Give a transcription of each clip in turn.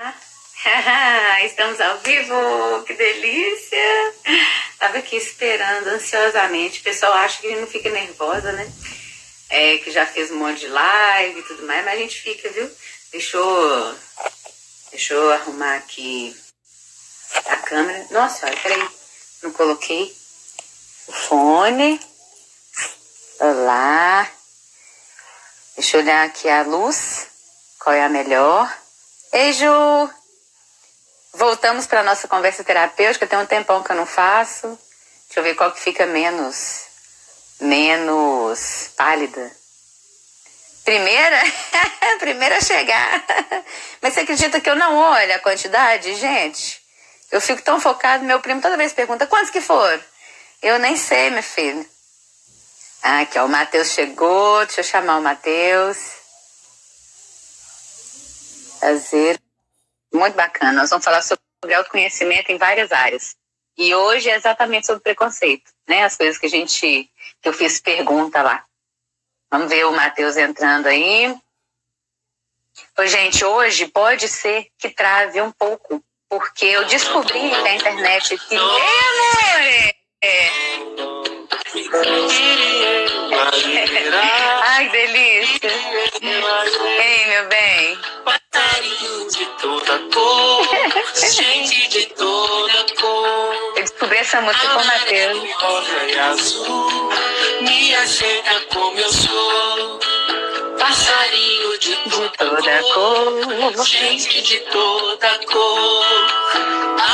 Estamos ao vivo, que delícia! Tava aqui esperando ansiosamente. O pessoal acha que não fica nervosa, né? É, que já fez um monte de live e tudo mais, mas a gente fica, viu? Deixa eu, deixa eu arrumar aqui a câmera. Nossa, olha, peraí, não coloquei o fone. Olá. Deixa eu olhar aqui a luz. Qual é a melhor? Ei, Ju! Voltamos para nossa conversa terapêutica. Tem um tempão que eu não faço. Deixa eu ver qual que fica menos, menos pálida. Primeira? Primeira a chegar. Mas você acredita que eu não olho a quantidade, gente? Eu fico tão focado. Meu primo toda vez pergunta: quantos que foram? Eu nem sei, minha filha. Ah, aqui, ó, o Matheus chegou. Deixa eu chamar o Matheus. Prazer. Muito bacana. Nós vamos falar sobre autoconhecimento em várias áreas. E hoje é exatamente sobre preconceito, né? As coisas que a gente, que eu fiz pergunta lá. Vamos ver o Matheus entrando aí. Ô, gente, hoje pode ser que trave um pouco, porque eu descobri na internet que. É, Ai, delícia. Ei, meu bem. Passarinho de toda cor, gente de toda cor. Eu descobri essa música com o Matheus. Me aceita como eu sou. Passarinho de toda, cor, gente de toda cor.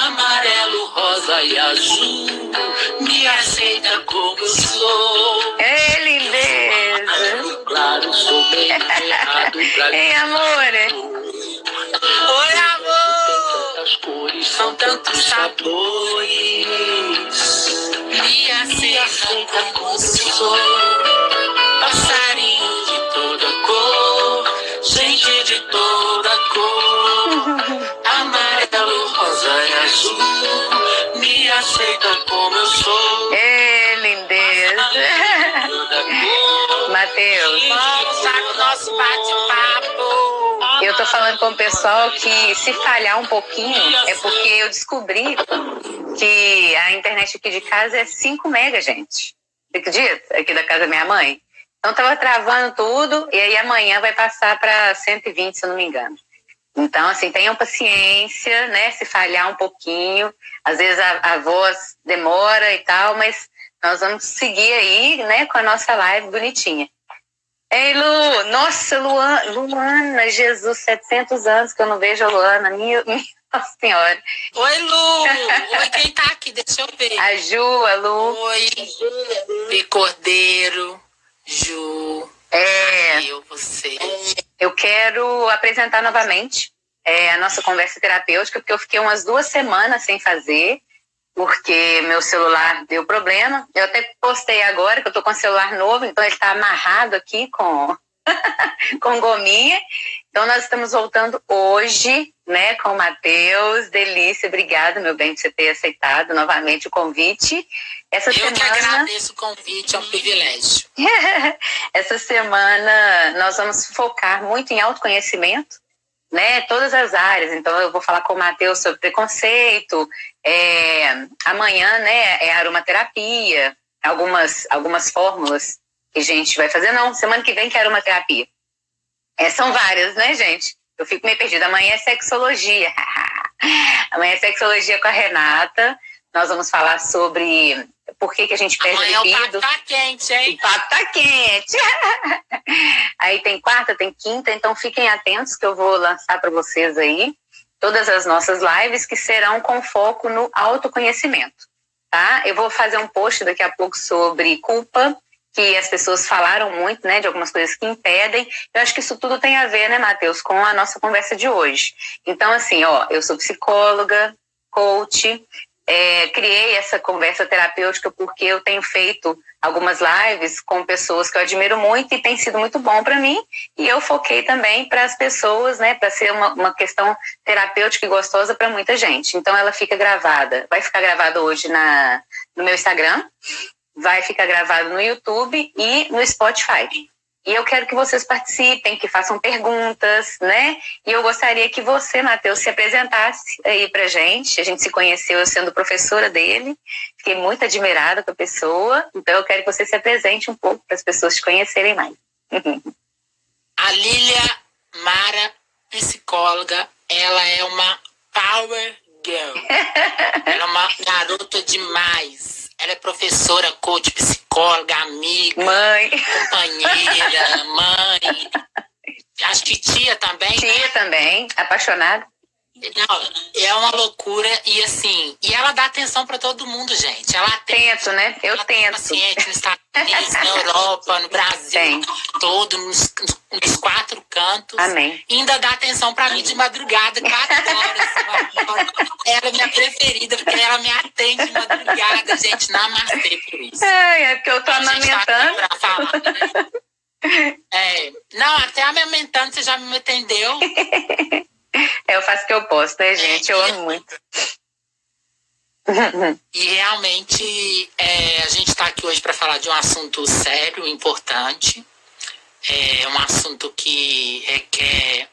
Amarelo, rosa e azul, me aceita como eu sou. Ei, lindeza. Claro, sou bem errado Ei, amor. Oi, amor! As cores são tantos sabores. Me aceita como eu sou. Matheus, Vamos lá com o nosso bate-papo. eu tô falando com o pessoal que se falhar um pouquinho é porque eu descobri que a internet aqui de casa é 5 mega, gente. Você acredita? Aqui da casa da minha mãe. Então tava travando tudo e aí amanhã vai passar para 120, se eu não me engano. Então, assim, tenham paciência, né? Se falhar um pouquinho, às vezes a, a voz demora e tal, mas nós vamos seguir aí, né, com a nossa live bonitinha. Ei, Lu! Nossa, Luana, Luana, Jesus, 700 anos que eu não vejo a Luana, minha, minha Senhora. Oi, Lu. Oi, quem tá aqui? Deixa eu ver. A Ju, a Lu. Oi, P. Cordeiro, Ju. É, Eu, você. eu quero apresentar novamente é, a nossa conversa terapêutica, porque eu fiquei umas duas semanas sem fazer, porque meu celular deu problema. Eu até postei agora que eu tô com um celular novo, então ele está amarrado aqui com, com gominha. Então nós estamos voltando hoje, né, com o Matheus. Delícia, obrigada, meu bem, por você ter aceitado novamente o convite. Essa Eu que semana. agradeço o convite, é um privilégio. Essa semana nós vamos focar muito em autoconhecimento, né? Todas as áreas. Então eu vou falar com o Matheus sobre preconceito. é, amanhã, né? É aromaterapia. Algumas algumas fórmulas que a gente vai fazer. Não, semana que vem que é aromaterapia. É, são várias, né, gente? Eu fico meio perdida. Amanhã é sexologia. Amanhã é sexologia com a Renata. Nós vamos falar sobre por que, que a gente perde Amanhã o libido. papo tá quente, O hein? papo tá quente. aí tem quarta, tem quinta, então fiquem atentos que eu vou lançar para vocês aí todas as nossas lives que serão com foco no autoconhecimento, tá? Eu vou fazer um post daqui a pouco sobre culpa, que as pessoas falaram muito, né, de algumas coisas que impedem. Eu acho que isso tudo tem a ver, né, Matheus, com a nossa conversa de hoje. Então, assim, ó, eu sou psicóloga, coach, é, criei essa conversa terapêutica porque eu tenho feito algumas lives com pessoas que eu admiro muito e tem sido muito bom para mim. E eu foquei também para as pessoas, né, para ser uma, uma questão terapêutica e gostosa para muita gente. Então ela fica gravada, vai ficar gravada hoje na, no meu Instagram, vai ficar gravado no YouTube e no Spotify. E eu quero que vocês participem, que façam perguntas, né? E eu gostaria que você, Matheus, se apresentasse aí pra gente. A gente se conheceu eu sendo professora dele. Fiquei muito admirada com a pessoa. Então eu quero que você se apresente um pouco para as pessoas te conhecerem mais. a Lília Mara, psicóloga, ela é uma power girl. ela é uma garota demais ela é professora, coach, psicóloga, amiga, mãe, companheira, mãe. Acho que tia também. Tia né? também, apaixonada. Não, é uma loucura e assim, e ela dá atenção para todo mundo, gente. Ela tento, né? Eu tento. Paciente nos Estados Unidos, na Europa, no Brasil, Tem. Todo nos, nos, quatro cantos. Amém. E ainda dá atenção para mim de madrugada, quatro horas. ela é minha preferida porque ela me atende de madrugada, gente. Namastê por isso. É, é porque eu tô amamentando. Tá falar, né? É, não, até amamentando você já me atendeu. Eu faço o que eu posso, né, gente? Eu amo muito. E realmente é, a gente está aqui hoje para falar de um assunto sério, importante. É um assunto que requer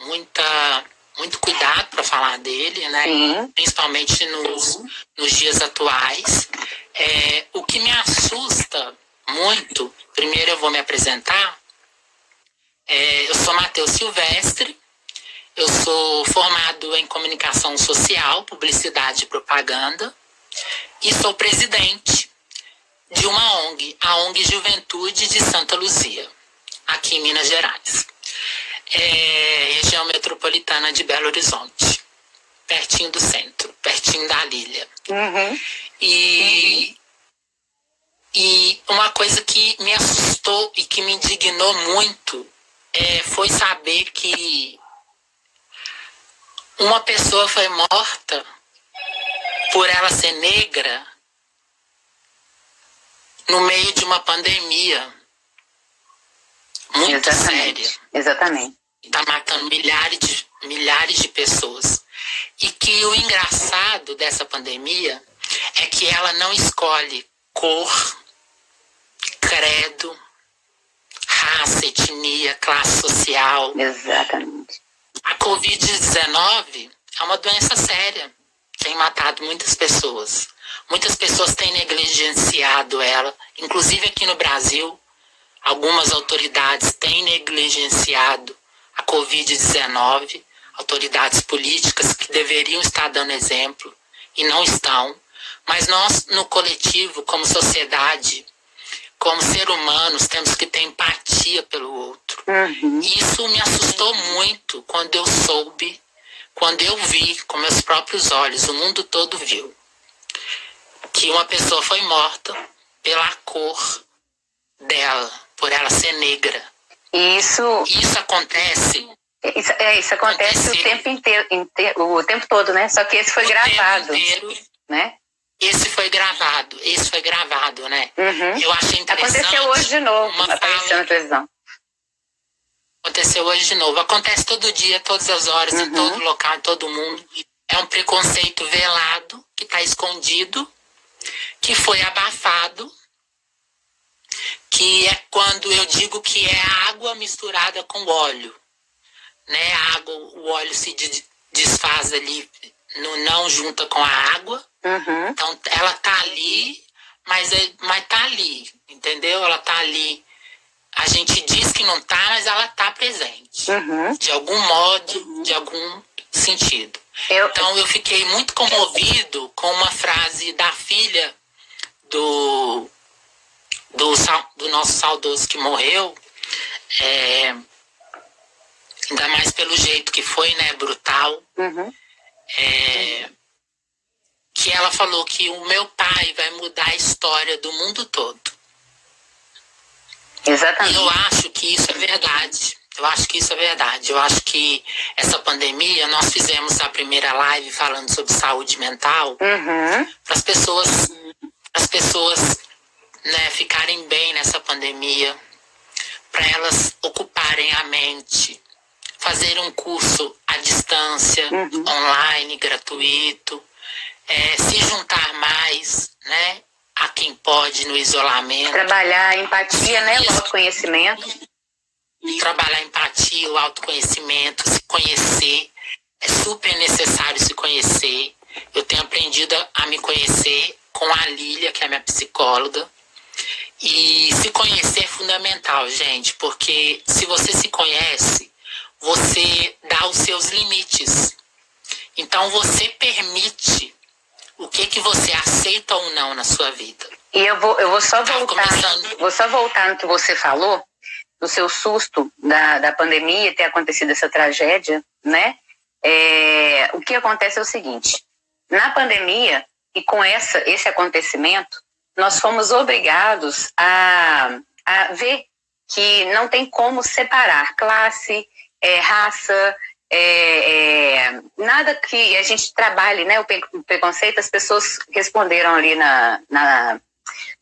muita, muito cuidado para falar dele, né? Sim. Principalmente nos, nos dias atuais. É, o que me assusta muito, primeiro eu vou me apresentar. É, eu sou Matheus Silvestre, eu sou formado em comunicação social, publicidade e propaganda e sou presidente de uma ONG, a ONG Juventude de Santa Luzia, aqui em Minas Gerais. É, região metropolitana de Belo Horizonte, pertinho do centro, pertinho da Lília. Uhum. E, e uma coisa que me assustou e que me indignou muito é, foi saber que uma pessoa foi morta por ela ser negra no meio de uma pandemia muito Exatamente. séria. Exatamente. Está matando milhares de, milhares de pessoas. E que o engraçado dessa pandemia é que ela não escolhe cor, credo, raça, etnia, classe social. Exatamente. A Covid-19 é uma doença séria, tem matado muitas pessoas. Muitas pessoas têm negligenciado ela, inclusive aqui no Brasil, algumas autoridades têm negligenciado a Covid-19, autoridades políticas que deveriam estar dando exemplo e não estão. Mas nós, no coletivo, como sociedade, como ser humanos, temos que ter empatia pelo outro. Uhum. E isso me assustou muito quando eu soube, quando eu vi com meus próprios olhos, o mundo todo viu, que uma pessoa foi morta pela cor dela, por ela ser negra. Isso. Isso acontece. Isso, é, isso acontece o tempo inteiro, o tempo todo, né? Só que esse foi o gravado. Inteiro, né? Esse foi gravado, esse foi gravado, né? Uhum. Eu achei interessante. Aconteceu hoje de novo, apareceu fala... na televisão. Aconteceu hoje de novo. Acontece todo dia, todas as horas, uhum. em todo local, em todo mundo. É um preconceito velado, que está escondido, que foi abafado, que é quando eu digo que é água misturada com óleo. Né? A água, o óleo se desfaz ali, no, não junta com a água Uhum. Então ela tá ali, mas, é, mas tá ali, entendeu? Ela tá ali. A gente diz que não tá, mas ela tá presente. Uhum. De algum modo, de algum sentido. Eu... Então eu fiquei muito comovido com uma frase da filha do, do, do nosso saudoso que morreu. É, ainda mais pelo jeito que foi, né? Brutal. Uhum. É, que ela falou que o meu pai vai mudar a história do mundo todo. Exatamente. E eu acho que isso é verdade. Eu acho que isso é verdade. Eu acho que essa pandemia, nós fizemos a primeira live falando sobre saúde mental uhum. para as pessoas, as pessoas né, ficarem bem nessa pandemia, para elas ocuparem a mente, fazer um curso à distância, uhum. online, gratuito, é, se juntar mais, né? A quem pode no isolamento. Trabalhar a empatia, né? O autoconhecimento. trabalhar a empatia, o autoconhecimento, se conhecer. É super necessário se conhecer. Eu tenho aprendido a me conhecer com a Lília, que é minha psicóloga. E se conhecer é fundamental, gente, porque se você se conhece, você dá os seus limites. Então você permite o que que você aceita ou não na sua vida. E eu vou, eu vou só tá voltar, vou só voltar no que você falou, do seu susto da, da pandemia ter acontecido essa tragédia, né? É, o que acontece é o seguinte: na pandemia e com essa, esse acontecimento, nós fomos obrigados a, a ver que não tem como separar classe, é, raça, é, é, nada que a gente trabalhe, né? O preconceito, as pessoas responderam ali na, na,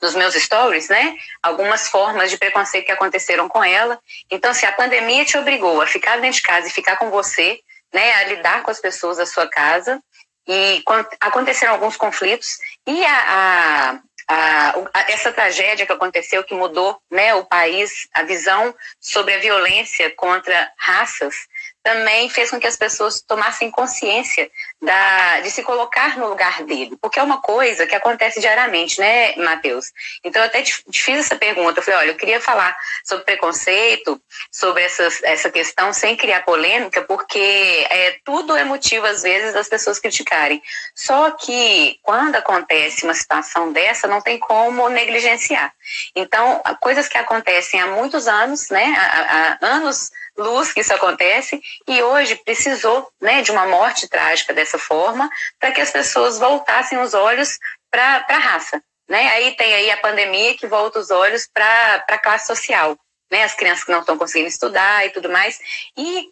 nos meus stories, né? Algumas formas de preconceito que aconteceram com ela. Então, se a pandemia te obrigou a ficar dentro de casa e ficar com você, né? A lidar com as pessoas da sua casa, e aconteceram alguns conflitos, e a, a a, essa tragédia que aconteceu, que mudou né, o país, a visão sobre a violência contra raças, também fez com que as pessoas tomassem consciência da, de se colocar no lugar dele, porque é uma coisa que acontece diariamente, né, Matheus? Então, eu até te, te fiz essa pergunta, eu falei, olha, eu queria falar sobre preconceito, sobre essas, essa questão, sem criar polêmica, porque é, tudo é motivo, às vezes, das pessoas criticarem. Só que, quando acontece uma situação dessa, não tem como negligenciar. Então, coisas que acontecem há muitos anos, né, há, há anos luz que isso acontece e hoje precisou né, de uma morte trágica dessa forma para que as pessoas voltassem os olhos para a raça. Né? Aí tem aí a pandemia que volta os olhos para a classe social, né? as crianças que não estão conseguindo estudar e tudo mais. E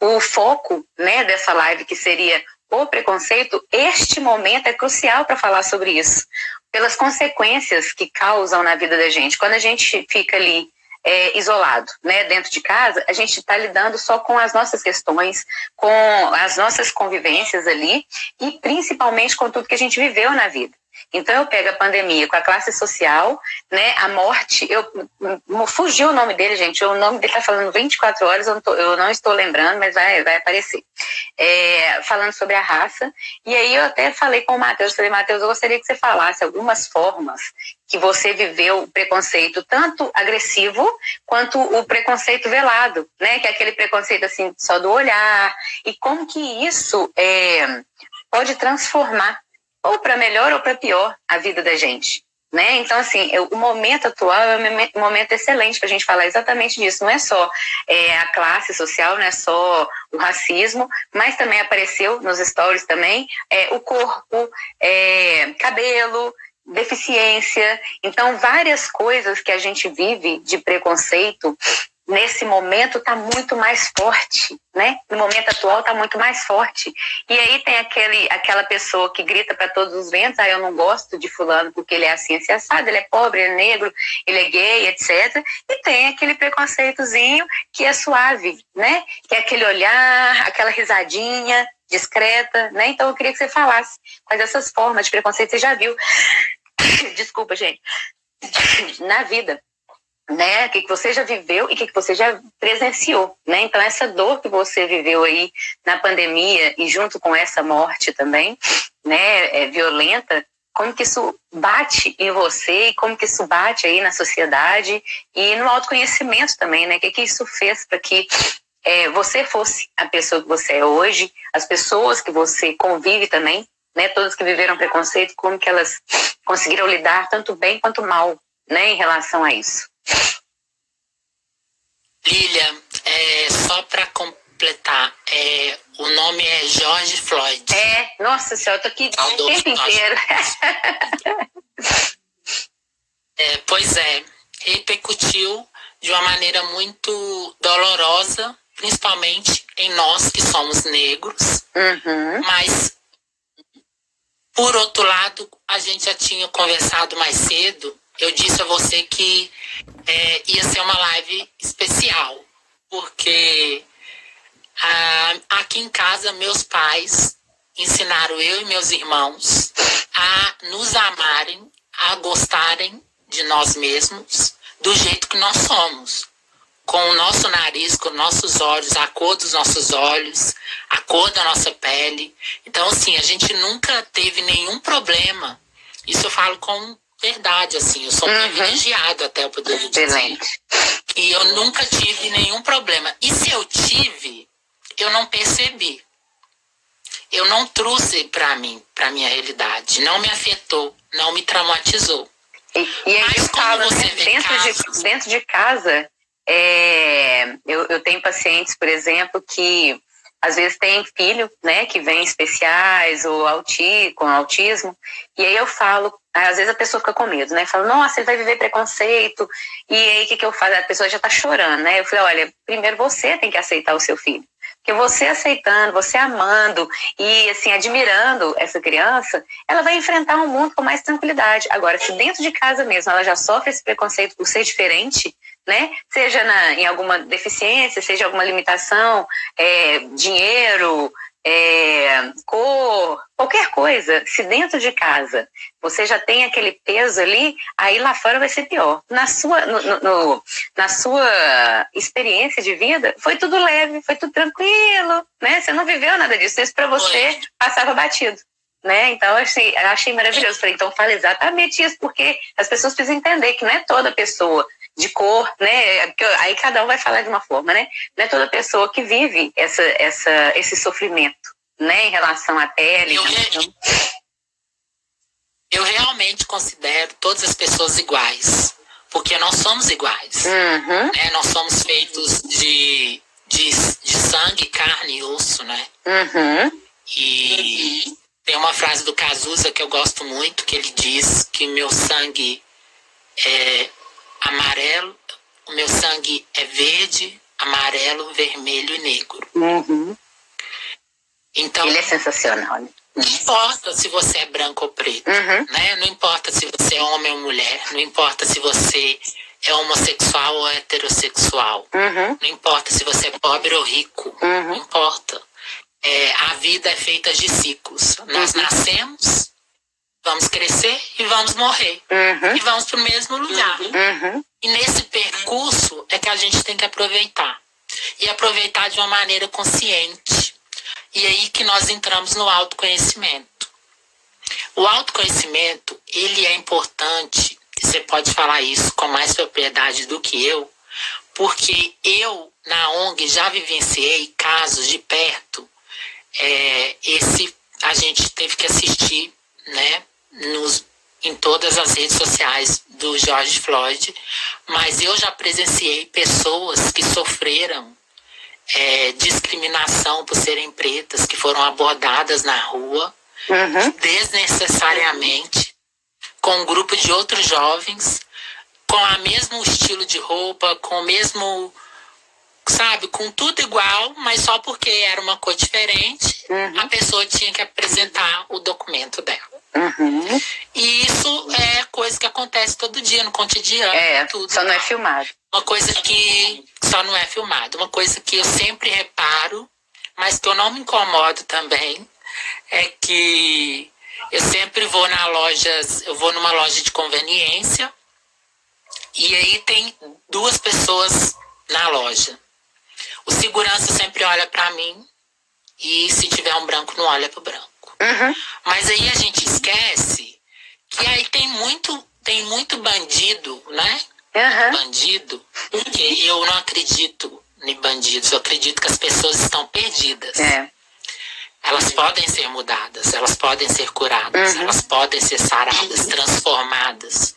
o foco né, dessa live, que seria o preconceito, este momento é crucial para falar sobre isso, pelas consequências que causam na vida da gente. Quando a gente fica ali é, isolado, né? Dentro de casa, a gente está lidando só com as nossas questões, com as nossas convivências ali e principalmente com tudo que a gente viveu na vida. Então eu pego a pandemia com a classe social, né, a morte, eu fugiu o nome dele, gente, o nome dele está falando 24 horas, eu não, tô, eu não, estou lembrando, mas vai, vai aparecer. É, falando sobre a raça, e aí eu até falei com o Matheus, falei, Matheus, eu gostaria que você falasse algumas formas que você viveu o preconceito tanto agressivo quanto o preconceito velado, né, que é aquele preconceito assim só do olhar, e como que isso é, pode transformar ou para melhor ou para pior a vida da gente. Né? Então, assim, o momento atual é um momento excelente para a gente falar exatamente disso. Não é só é, a classe social, não é só o racismo, mas também apareceu nos stories também é, o corpo, é, cabelo, deficiência. Então, várias coisas que a gente vive de preconceito nesse momento está muito mais forte, né? No momento atual está muito mais forte. E aí tem aquele, aquela pessoa que grita para todos os ventos, ah, eu não gosto de fulano porque ele é assim, assim, assado, ele é pobre, ele é negro, ele é gay, etc. E tem aquele preconceitozinho que é suave, né? Que é aquele olhar, aquela risadinha discreta, né? Então eu queria que você falasse quais essas formas de preconceito você já viu. Desculpa, gente. Na vida né? O que, que você já viveu e o que, que você já presenciou, né? Então, essa dor que você viveu aí na pandemia e junto com essa morte também, né, é violenta, como que isso bate em você e como que isso bate aí na sociedade e no autoconhecimento também, né? O que, que isso fez para que é, você fosse a pessoa que você é hoje, as pessoas que você convive também, né? Todas que viveram preconceito, como que elas conseguiram lidar tanto bem quanto mal, né? Em relação a isso. Lilia, é, só para completar, é, o nome é George Floyd. É, nossa senhora, eu tô aqui o tempo inteiro. é, pois é, repercutiu de uma maneira muito dolorosa, principalmente em nós que somos negros. Uhum. Mas, por outro lado, a gente já tinha conversado mais cedo eu disse a você que é, ia ser uma live especial, porque ah, aqui em casa meus pais ensinaram eu e meus irmãos a nos amarem, a gostarem de nós mesmos do jeito que nós somos. Com o nosso nariz, com nossos olhos, a cor dos nossos olhos, a cor da nossa pele. Então, assim, a gente nunca teve nenhum problema. Isso eu falo com verdade, assim, eu sou uhum. privilegiado até eu poder dizer. Excelente. E eu nunca tive nenhum problema. E se eu tive, eu não percebi. Eu não trouxe para mim, para minha realidade. Não me afetou, não me traumatizou. E, e aí Mas eu falo, né, dentro, casos... de, dentro de casa, é, eu, eu tenho pacientes, por exemplo, que às vezes tem filho, né, que vem especiais ou auti, com autismo, e aí eu falo, às vezes a pessoa fica com medo, né, fala, nossa, ele vai viver preconceito, e aí o que, que eu faço? A pessoa já tá chorando, né, eu falei, olha, primeiro você tem que aceitar o seu filho, porque você aceitando, você amando e assim admirando essa criança, ela vai enfrentar o um mundo com mais tranquilidade. Agora, se dentro de casa mesmo ela já sofre esse preconceito por ser diferente, né? Seja na, em alguma deficiência, seja alguma limitação, é, dinheiro, é, cor, qualquer coisa, se dentro de casa você já tem aquele peso ali, aí lá fora vai ser pior. Na sua, no, no, na sua experiência de vida, foi tudo leve, foi tudo tranquilo, né? Você não viveu nada disso, isso para você passava batido. Né? Então, eu achei, eu achei maravilhoso. Falei, então fala exatamente isso, porque as pessoas precisam entender que não é toda pessoa de cor, né? Aí cada um vai falar de uma forma, né? Não é toda pessoa que vive essa, essa, esse sofrimento, né? Em relação à pele. Eu, relação... eu realmente considero todas as pessoas iguais, porque nós somos iguais. Uhum. Né? Nós somos feitos de, de, de sangue, carne e osso, né? Uhum. E tem uma frase do Cazuza que eu gosto muito, que ele diz que meu sangue é amarelo, o meu sangue é verde, amarelo, vermelho e negro. Uhum. Então, Ele é sensacional, né? Não importa se você é branco ou preto, uhum. né? Não importa se você é homem ou mulher, não importa se você é homossexual ou heterossexual, uhum. não importa se você é pobre ou rico, uhum. não importa. É, a vida é feita de ciclos. Nós nascemos, Vamos crescer e vamos morrer. Uhum. E vamos para o mesmo lugar. Uhum. E nesse percurso é que a gente tem que aproveitar. E aproveitar de uma maneira consciente. E aí que nós entramos no autoconhecimento. O autoconhecimento, ele é importante, você pode falar isso com mais propriedade do que eu, porque eu, na ONG, já vivenciei casos de perto. É, esse a gente teve que assistir, né, nos, em todas as redes sociais do George Floyd, mas eu já presenciei pessoas que sofreram é, discriminação por serem pretas, que foram abordadas na rua uhum. desnecessariamente, com um grupo de outros jovens, com o mesmo estilo de roupa, com o mesmo sabe, com tudo igual, mas só porque era uma cor diferente, uhum. a pessoa tinha que apresentar o documento dela. Uhum. E isso é coisa que acontece todo dia no cotidiano. É, tudo, só não é filmado. Uma coisa que só não é filmado. Uma coisa que eu sempre reparo, mas que eu não me incomodo também, é que eu sempre vou na loja, eu vou numa loja de conveniência e aí tem duas pessoas na loja. O segurança sempre olha para mim e se tiver um branco não olha para o branco. Uhum. Mas aí a gente esquece que aí tem muito, tem muito bandido, né? Uhum. Bandido, porque eu não acredito em bandidos, eu acredito que as pessoas estão perdidas. É. Elas podem ser mudadas, elas podem ser curadas, uhum. elas podem ser saradas, transformadas.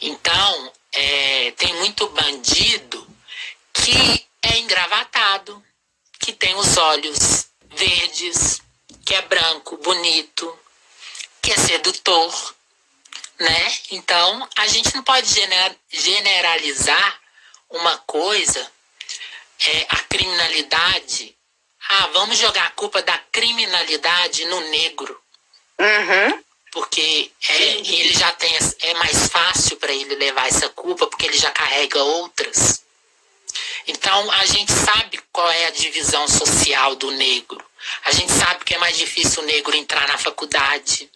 Então, é, tem muito bandido que é engravatado, que tem os olhos verdes, que é branco, bonito, que é sedutor, né? Então, a gente não pode generalizar uma coisa, é, a criminalidade. Ah, vamos jogar a culpa da criminalidade no negro. Uhum. Porque é, ele já tem. É mais fácil para ele levar essa culpa, porque ele já carrega outras. Então, a gente sabe qual é a divisão social do negro. A gente sabe que é mais difícil o negro entrar na faculdade.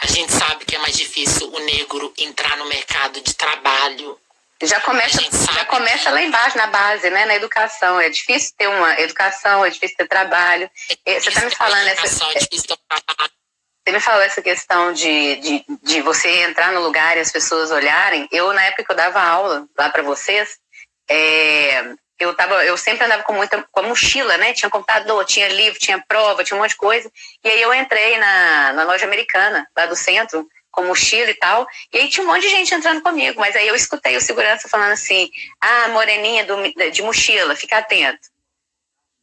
A gente sabe que é mais difícil o negro entrar no mercado de trabalho. Já começa, já começa lá embaixo, na base, né? Na educação. É difícil ter uma educação, é difícil ter trabalho. É você está me falando essa. É você me falou essa questão de, de, de você entrar no lugar e as pessoas olharem. Eu, na época que eu dava aula lá para vocês, é, eu, tava, eu sempre andava com muita com mochila, né? Tinha computador, tinha livro, tinha prova, tinha um monte de coisa. E aí eu entrei na, na loja americana, lá do centro, com mochila e tal. E aí tinha um monte de gente entrando comigo, mas aí eu escutei o segurança falando assim: ah, moreninha do, de mochila, fica atento.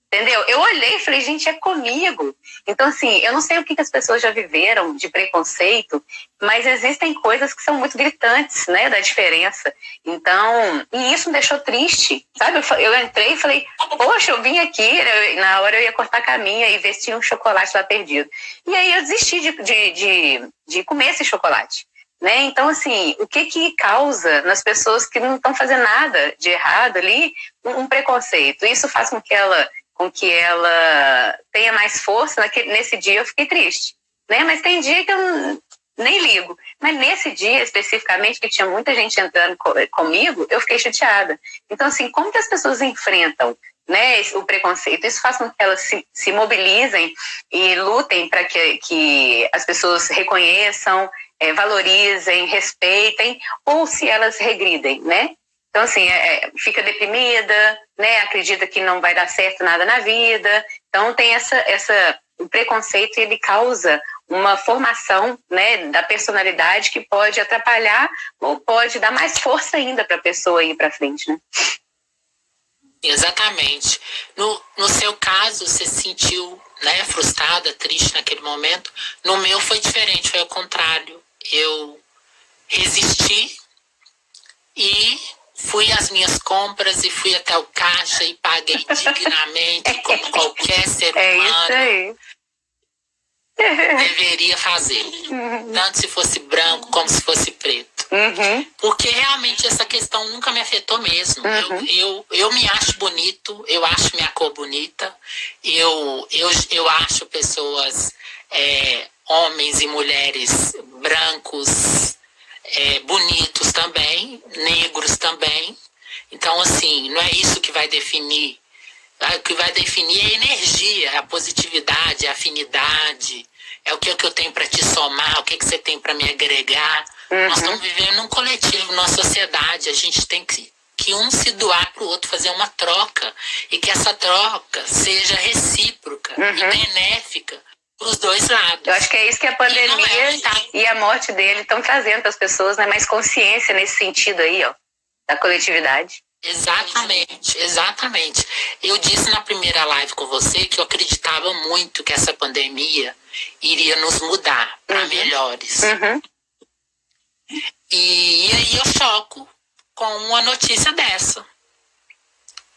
Entendeu? Eu olhei e falei, gente, é comigo. Então, assim, eu não sei o que, que as pessoas já viveram de preconceito, mas existem coisas que são muito gritantes, né, da diferença. Então, e isso me deixou triste, sabe? Eu, eu entrei e falei, poxa, eu vim aqui, eu, na hora eu ia cortar caminha e ver se tinha um chocolate lá perdido. E aí eu desisti de, de, de, de comer esse chocolate. Né? Então, assim, o que que causa nas pessoas que não estão fazendo nada de errado ali um, um preconceito? Isso faz com que ela com que ela tenha mais força. Naquele, nesse dia eu fiquei triste, né? Mas tem dia que eu nem ligo. Mas nesse dia especificamente, que tinha muita gente entrando comigo, eu fiquei chateada. Então, assim, como que as pessoas enfrentam né, o preconceito? Isso faz com que elas se, se mobilizem e lutem para que, que as pessoas reconheçam, é, valorizem, respeitem, ou se elas regridem, né? Então, assim, é, é, fica deprimida, né? Acredita que não vai dar certo nada na vida. Então, tem essa, essa o preconceito ele causa uma formação né, da personalidade que pode atrapalhar ou pode dar mais força ainda para a pessoa ir para frente, né? Exatamente. No, no seu caso, você se sentiu né, frustrada, triste naquele momento. No meu foi diferente, foi o contrário. Eu resisti e fui às minhas compras e fui até o caixa e paguei dignamente, como qualquer ser humano. É isso aí. Deveria fazer. Uhum. Tanto se fosse branco como se fosse preto. Uhum. Porque realmente essa questão nunca me afetou mesmo. Uhum. Eu, eu, eu me acho bonito, eu acho minha cor bonita, eu, eu, eu acho pessoas, é, homens e mulheres brancos, é, bonitos também, negros também. Então, assim, não é isso que vai definir. O que vai definir é a energia, a positividade, a afinidade. É o que, é que eu tenho para te somar, o que, é que você tem para me agregar. Uhum. Nós estamos vivendo num coletivo, numa sociedade. A gente tem que, que um se doar para o outro, fazer uma troca. E que essa troca seja recíproca uhum. e benéfica os dois lados. Eu acho que é isso que a pandemia e, é, tá? e a morte dele estão trazendo para as pessoas, né? Mais consciência nesse sentido aí, ó, da coletividade. Exatamente, exatamente. Eu disse na primeira live com você que eu acreditava muito que essa pandemia iria nos mudar para uhum. melhores. Uhum. E, e aí eu choco com uma notícia dessa.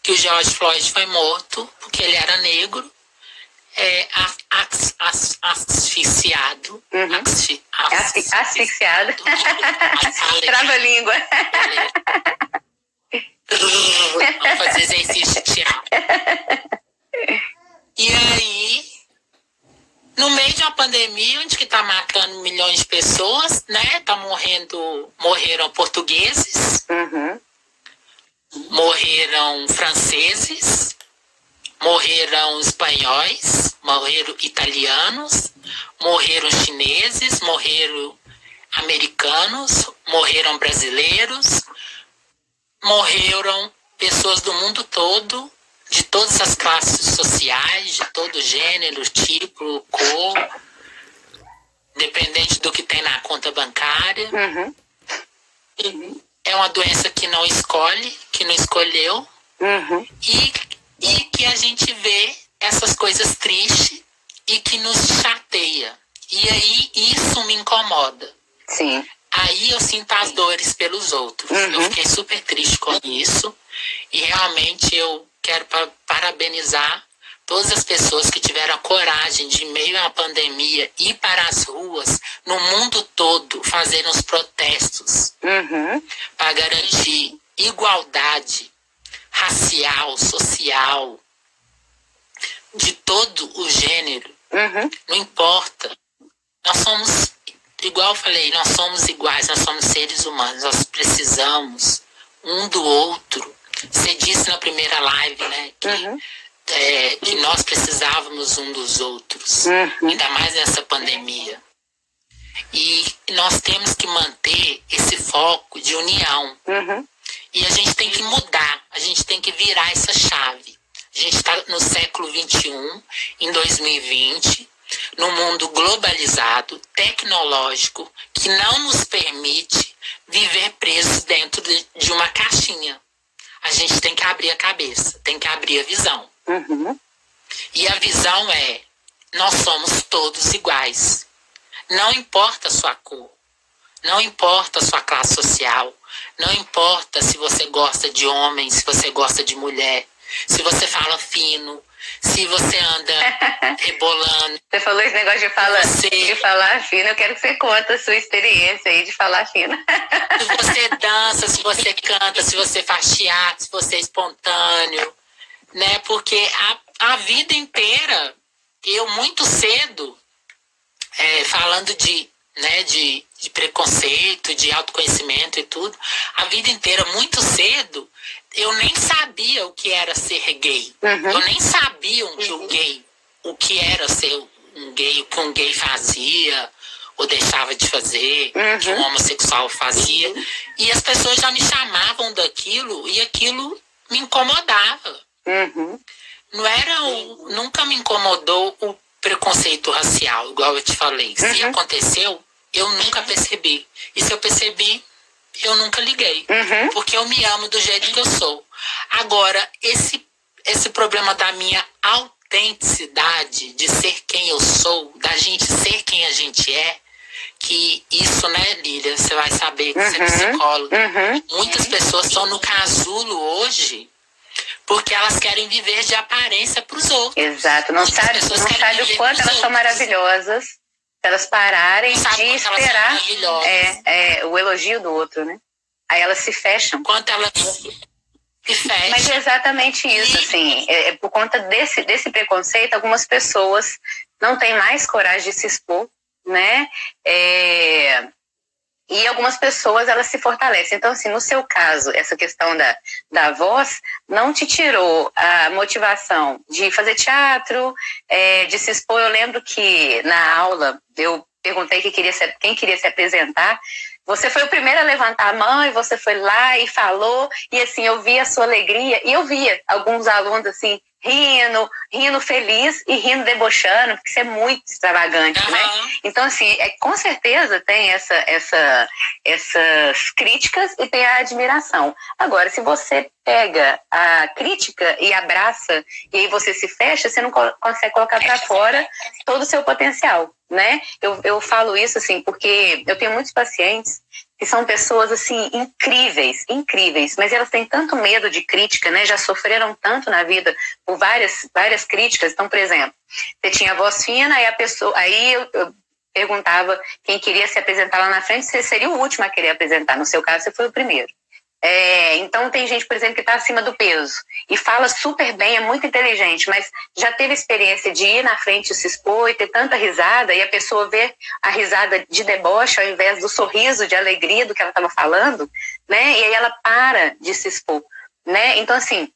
Que o George Floyd foi morto porque ele era negro é, as, as, asfixiado. Uhum. Asfi, asfi, asfixiado. Trava a língua. Vamos fazer exercício E aí, no meio de uma pandemia, onde que tá matando milhões de pessoas, né? Tá morrendo, morreram portugueses, uhum. morreram franceses, morreram espanhóis, morreram italianos, morreram chineses, morreram americanos, morreram brasileiros, morreram pessoas do mundo todo, de todas as classes sociais, de todo gênero, tipo, cor, dependente do que tem na conta bancária. Uhum. É uma doença que não escolhe, que não escolheu. Uhum. E e que a gente vê essas coisas tristes e que nos chateia. E aí isso me incomoda. Sim. Aí eu sinto as dores pelos outros. Uhum. Eu fiquei super triste com isso. E realmente eu quero parabenizar todas as pessoas que tiveram a coragem de, em meio à pandemia, ir para as ruas, no mundo todo, fazer uns protestos uhum. para garantir igualdade racial, social, de todo o gênero. Uhum. Não importa. Nós somos, igual eu falei, nós somos iguais, nós somos seres humanos, nós precisamos um do outro. Você disse na primeira live, né, que, uhum. é, que nós precisávamos um dos outros, uhum. ainda mais nessa pandemia. E nós temos que manter esse foco de união. Uhum. E a gente tem que mudar, a gente tem que virar essa chave. A gente está no século XXI, em 2020, no mundo globalizado, tecnológico, que não nos permite viver presos dentro de uma caixinha. A gente tem que abrir a cabeça, tem que abrir a visão. Uhum. E a visão é: nós somos todos iguais. Não importa a sua cor, não importa a sua classe social, não importa se você gosta de homem, se você gosta de mulher, se você fala fino, se você anda rebolando. Você falou esse negócio de, fala, você... de falar fino, eu quero que você conte a sua experiência aí de falar fino. se você dança, se você canta, se você faz teatro, se você é espontâneo, né? Porque a, a vida inteira, eu muito cedo, é, falando de, né, de, de preconceito, de autoconhecimento e tudo, a vida inteira, muito cedo, eu nem sabia o que era ser gay. Uhum. Eu nem sabia o que uhum. o gay, o que era ser um gay, o que um gay fazia ou deixava de fazer, uhum. que um homossexual fazia. E as pessoas já me chamavam daquilo e aquilo me incomodava. Uhum. Não era o, nunca me incomodou o preconceito racial, igual eu te falei. Se uhum. aconteceu, eu nunca percebi. E se eu percebi, eu nunca liguei. Uhum. Porque eu me amo do jeito que eu sou. Agora, esse, esse problema da minha autenticidade, de ser quem eu sou, da gente ser quem a gente é, que isso, né, Lília, você vai saber que uhum. você é uhum. psicóloga. Uhum. Muitas pessoas estão no casulo hoje porque elas querem viver de aparência para os outros. Exato, não sabe, não sabe o quanto elas outros. são maravilhosas elas pararem de esperar é, é, o elogio do outro, né? Aí elas se fecham. Quanto elas se fecham. Mas é exatamente isso, assim, é, é, por conta desse, desse preconceito, algumas pessoas não têm mais coragem de se expor, né? É, e algumas pessoas elas se fortalecem. Então, assim, no seu caso, essa questão da, da voz não te tirou a motivação de fazer teatro, é, de se expor. Eu lembro que na aula eu perguntei quem queria se, quem queria se apresentar. Você foi o primeiro a levantar a mão e você foi lá e falou, e assim, eu via a sua alegria, e eu via alguns alunos assim, rindo, rindo feliz e rindo debochando, porque isso é muito extravagante, uhum. né? Então, assim, é, com certeza tem essa, essa, essas críticas e tem a admiração. Agora, se você pega a crítica e abraça, e aí você se fecha, você não consegue colocar para fora todo o seu potencial, né? Eu, eu falo isso, assim, porque eu tenho muitos pacientes que são pessoas assim incríveis, incríveis, mas elas têm tanto medo de crítica, né? Já sofreram tanto na vida por várias várias críticas. Então, por exemplo, você tinha voz fina e a pessoa, aí eu, eu perguntava quem queria se apresentar lá na frente, você seria o último a querer apresentar. No seu caso, você foi o primeiro. É, então tem gente, por exemplo, que está acima do peso e fala super bem, é muito inteligente, mas já teve experiência de ir na frente se expor e ter tanta risada e a pessoa ver a risada de deboche ao invés do sorriso de alegria do que ela estava falando, né? E aí ela para de se expor, né? Então assim,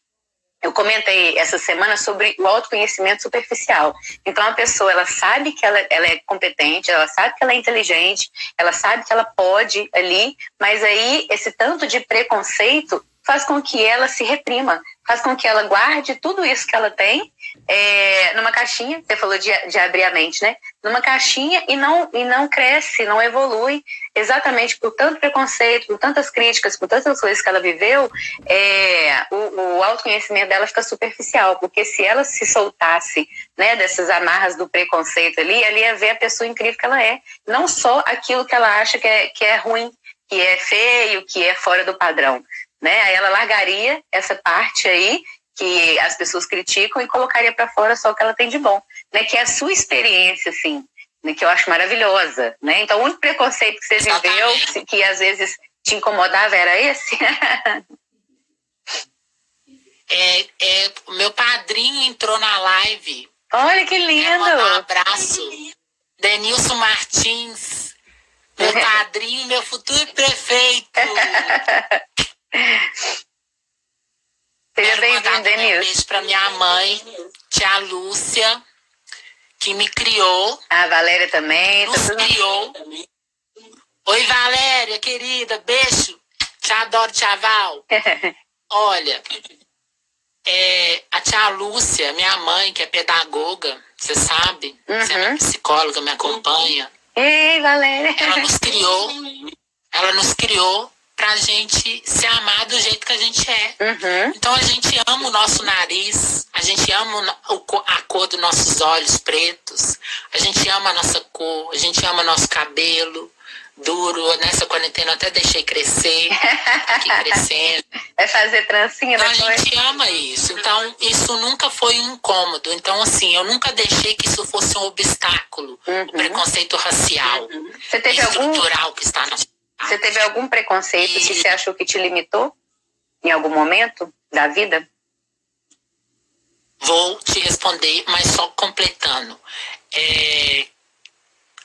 eu comentei essa semana sobre o autoconhecimento superficial. Então, a pessoa, ela sabe que ela, ela, é competente, ela sabe que ela é inteligente, ela sabe que ela pode ali, mas aí esse tanto de preconceito faz com que ela se reprima, faz com que ela guarde tudo isso que ela tem é, numa caixinha, você falou de, de abrir a mente, né? Numa caixinha e não, e não cresce, não evolui, exatamente por tanto preconceito, por tantas críticas, por tantas coisas que ela viveu, é, o, o autoconhecimento dela fica superficial, porque se ela se soltasse né, dessas amarras do preconceito ali, ela ia ver a pessoa incrível que ela é, não só aquilo que ela acha que é, que é ruim, que é feio, que é fora do padrão. Né? Aí ela largaria essa parte aí que as pessoas criticam e colocaria para fora só o que ela tem de bom, né? Que é a sua experiência, assim, né? que eu acho maravilhosa, né? Então, o único preconceito que você viveu, que às vezes te incomodava, era esse? é, é, meu padrinho entrou na live. Olha que lindo! um abraço. Denilson Martins, meu padrinho, meu futuro prefeito. Seja bem-vindo, Um Denilson. beijo pra minha mãe, tia Lúcia, que me criou, A Valéria também. Tá nos tudo... criou. Oi, Valéria, querida, beijo. Te adoro, tia Val. Olha, é, a tia Lúcia, minha mãe, que é pedagoga, você sabe, você é Uhum. psicóloga, me acompanha. Ei, Valéria. Ela nos criou, ela nos criou pra gente se amar do jeito que a gente é. Uhum. Então a gente ama o nosso nariz, a gente ama a cor dos nossos olhos pretos, a gente ama a nossa cor, a gente ama nosso cabelo duro. Nessa quarentena eu até deixei crescer, aqui crescendo. Vai fazer trancinha Então a gente ama isso. Então isso nunca foi um incômodo. Então assim, eu nunca deixei que isso fosse um obstáculo. Uhum. O preconceito racial, Você teve algum, estrutural que está na você teve algum preconceito que você achou que te limitou em algum momento da vida? Vou te responder, mas só completando. É,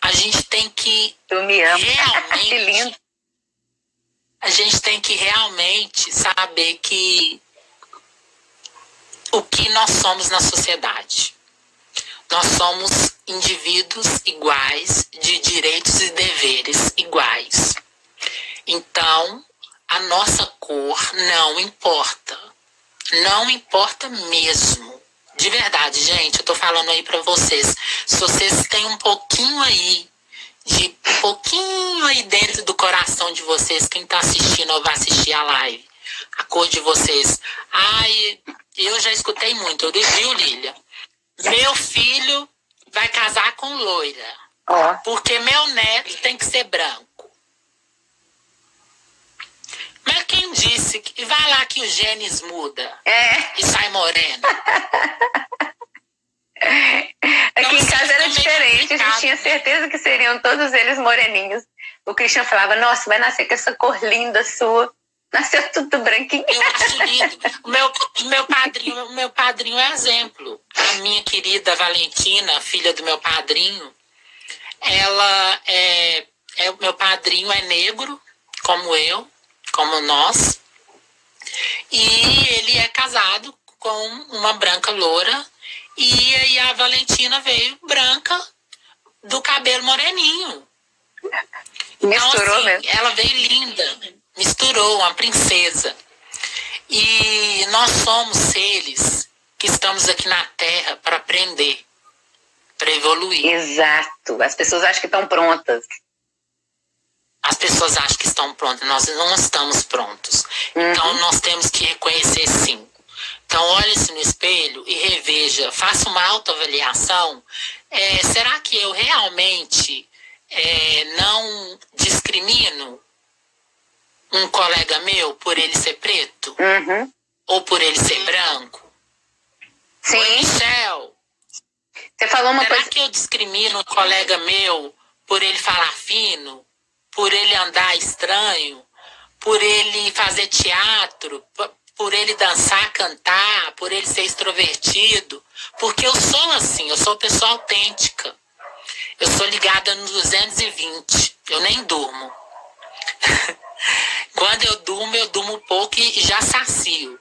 a gente tem que Eu me amo. realmente. que lindo. A gente tem que realmente saber que o que nós somos na sociedade. Nós somos indivíduos iguais, de direitos e deveres iguais. Então, a nossa cor não importa. Não importa mesmo. De verdade, gente, eu tô falando aí pra vocês. Se vocês têm um pouquinho aí, de pouquinho aí dentro do coração de vocês, quem tá assistindo ou vai assistir a live, a cor de vocês. Ai, eu já escutei muito, viu, Lília? Meu filho vai casar com loira, porque meu neto tem que ser branco. Mas quem disse que vai lá que o genes muda é. e sai moreno? Aqui em Então, casa era diferente. A gente tinha certeza que seriam todos eles moreninhos. O Christian falava: Nossa, vai nascer com essa cor linda sua. Nasceu tudo branquinho. Eu acho lindo. O meu, meu padrinho, meu padrinho é exemplo. A minha querida Valentina, filha do meu padrinho, ela é, é o meu padrinho é negro, como eu, como nós. E ele é casado com uma branca loura. E aí a Valentina veio branca do cabelo moreninho. Misturou Então, assim, mesmo. Ela veio linda, misturou, uma princesa. E nós somos seres que estamos aqui na Terra para aprender, para evoluir. Exato. As pessoas acham que estão prontas. As pessoas acham que estão prontas, nós não estamos prontos. Uhum. Então nós temos que reconhecer sim. Então olhe-se no espelho e reveja, faça uma autoavaliação. É, será que eu realmente é, não discrimino um colega meu por ele ser preto Uhum. ou por ele ser branco? Oi, Sim. Michel, Você falou uma será coisa. que eu discrimino um colega meu por ele falar fino, por ele andar estranho, por ele fazer teatro, por ele dançar, cantar, por ele ser extrovertido? Porque eu sou assim, eu sou pessoa autêntica. Eu sou ligada no 220, eu nem durmo. Quando eu durmo, eu durmo pouco e já sacio.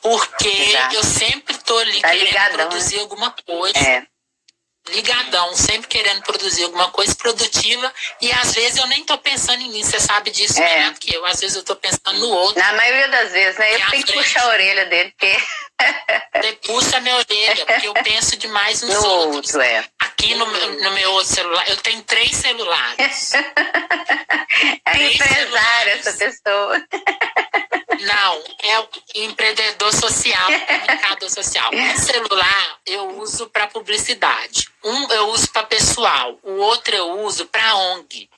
Porque Exato. eu sempre tô ali Tá querendo ligadão, né? produzir alguma coisa É. ligadão, sempre querendo produzir alguma coisa produtiva e às vezes eu nem tô pensando em mim, você sabe disso É. melhor que eu, às vezes eu tô pensando no outro, Na maioria das vezes, né? Eu tenho que puxar a orelha dele, porque Você puxa minha orelha, porque eu penso demais nos no outros. outro, é. Aqui no, meu- no meu outro celular, eu tenho três celulares. É Três empresária celulares. essa pessoa. Não, é o empreendedor social, comunicador social. Um celular eu uso para publicidade, um eu uso para pessoal, o outro eu uso para ONG.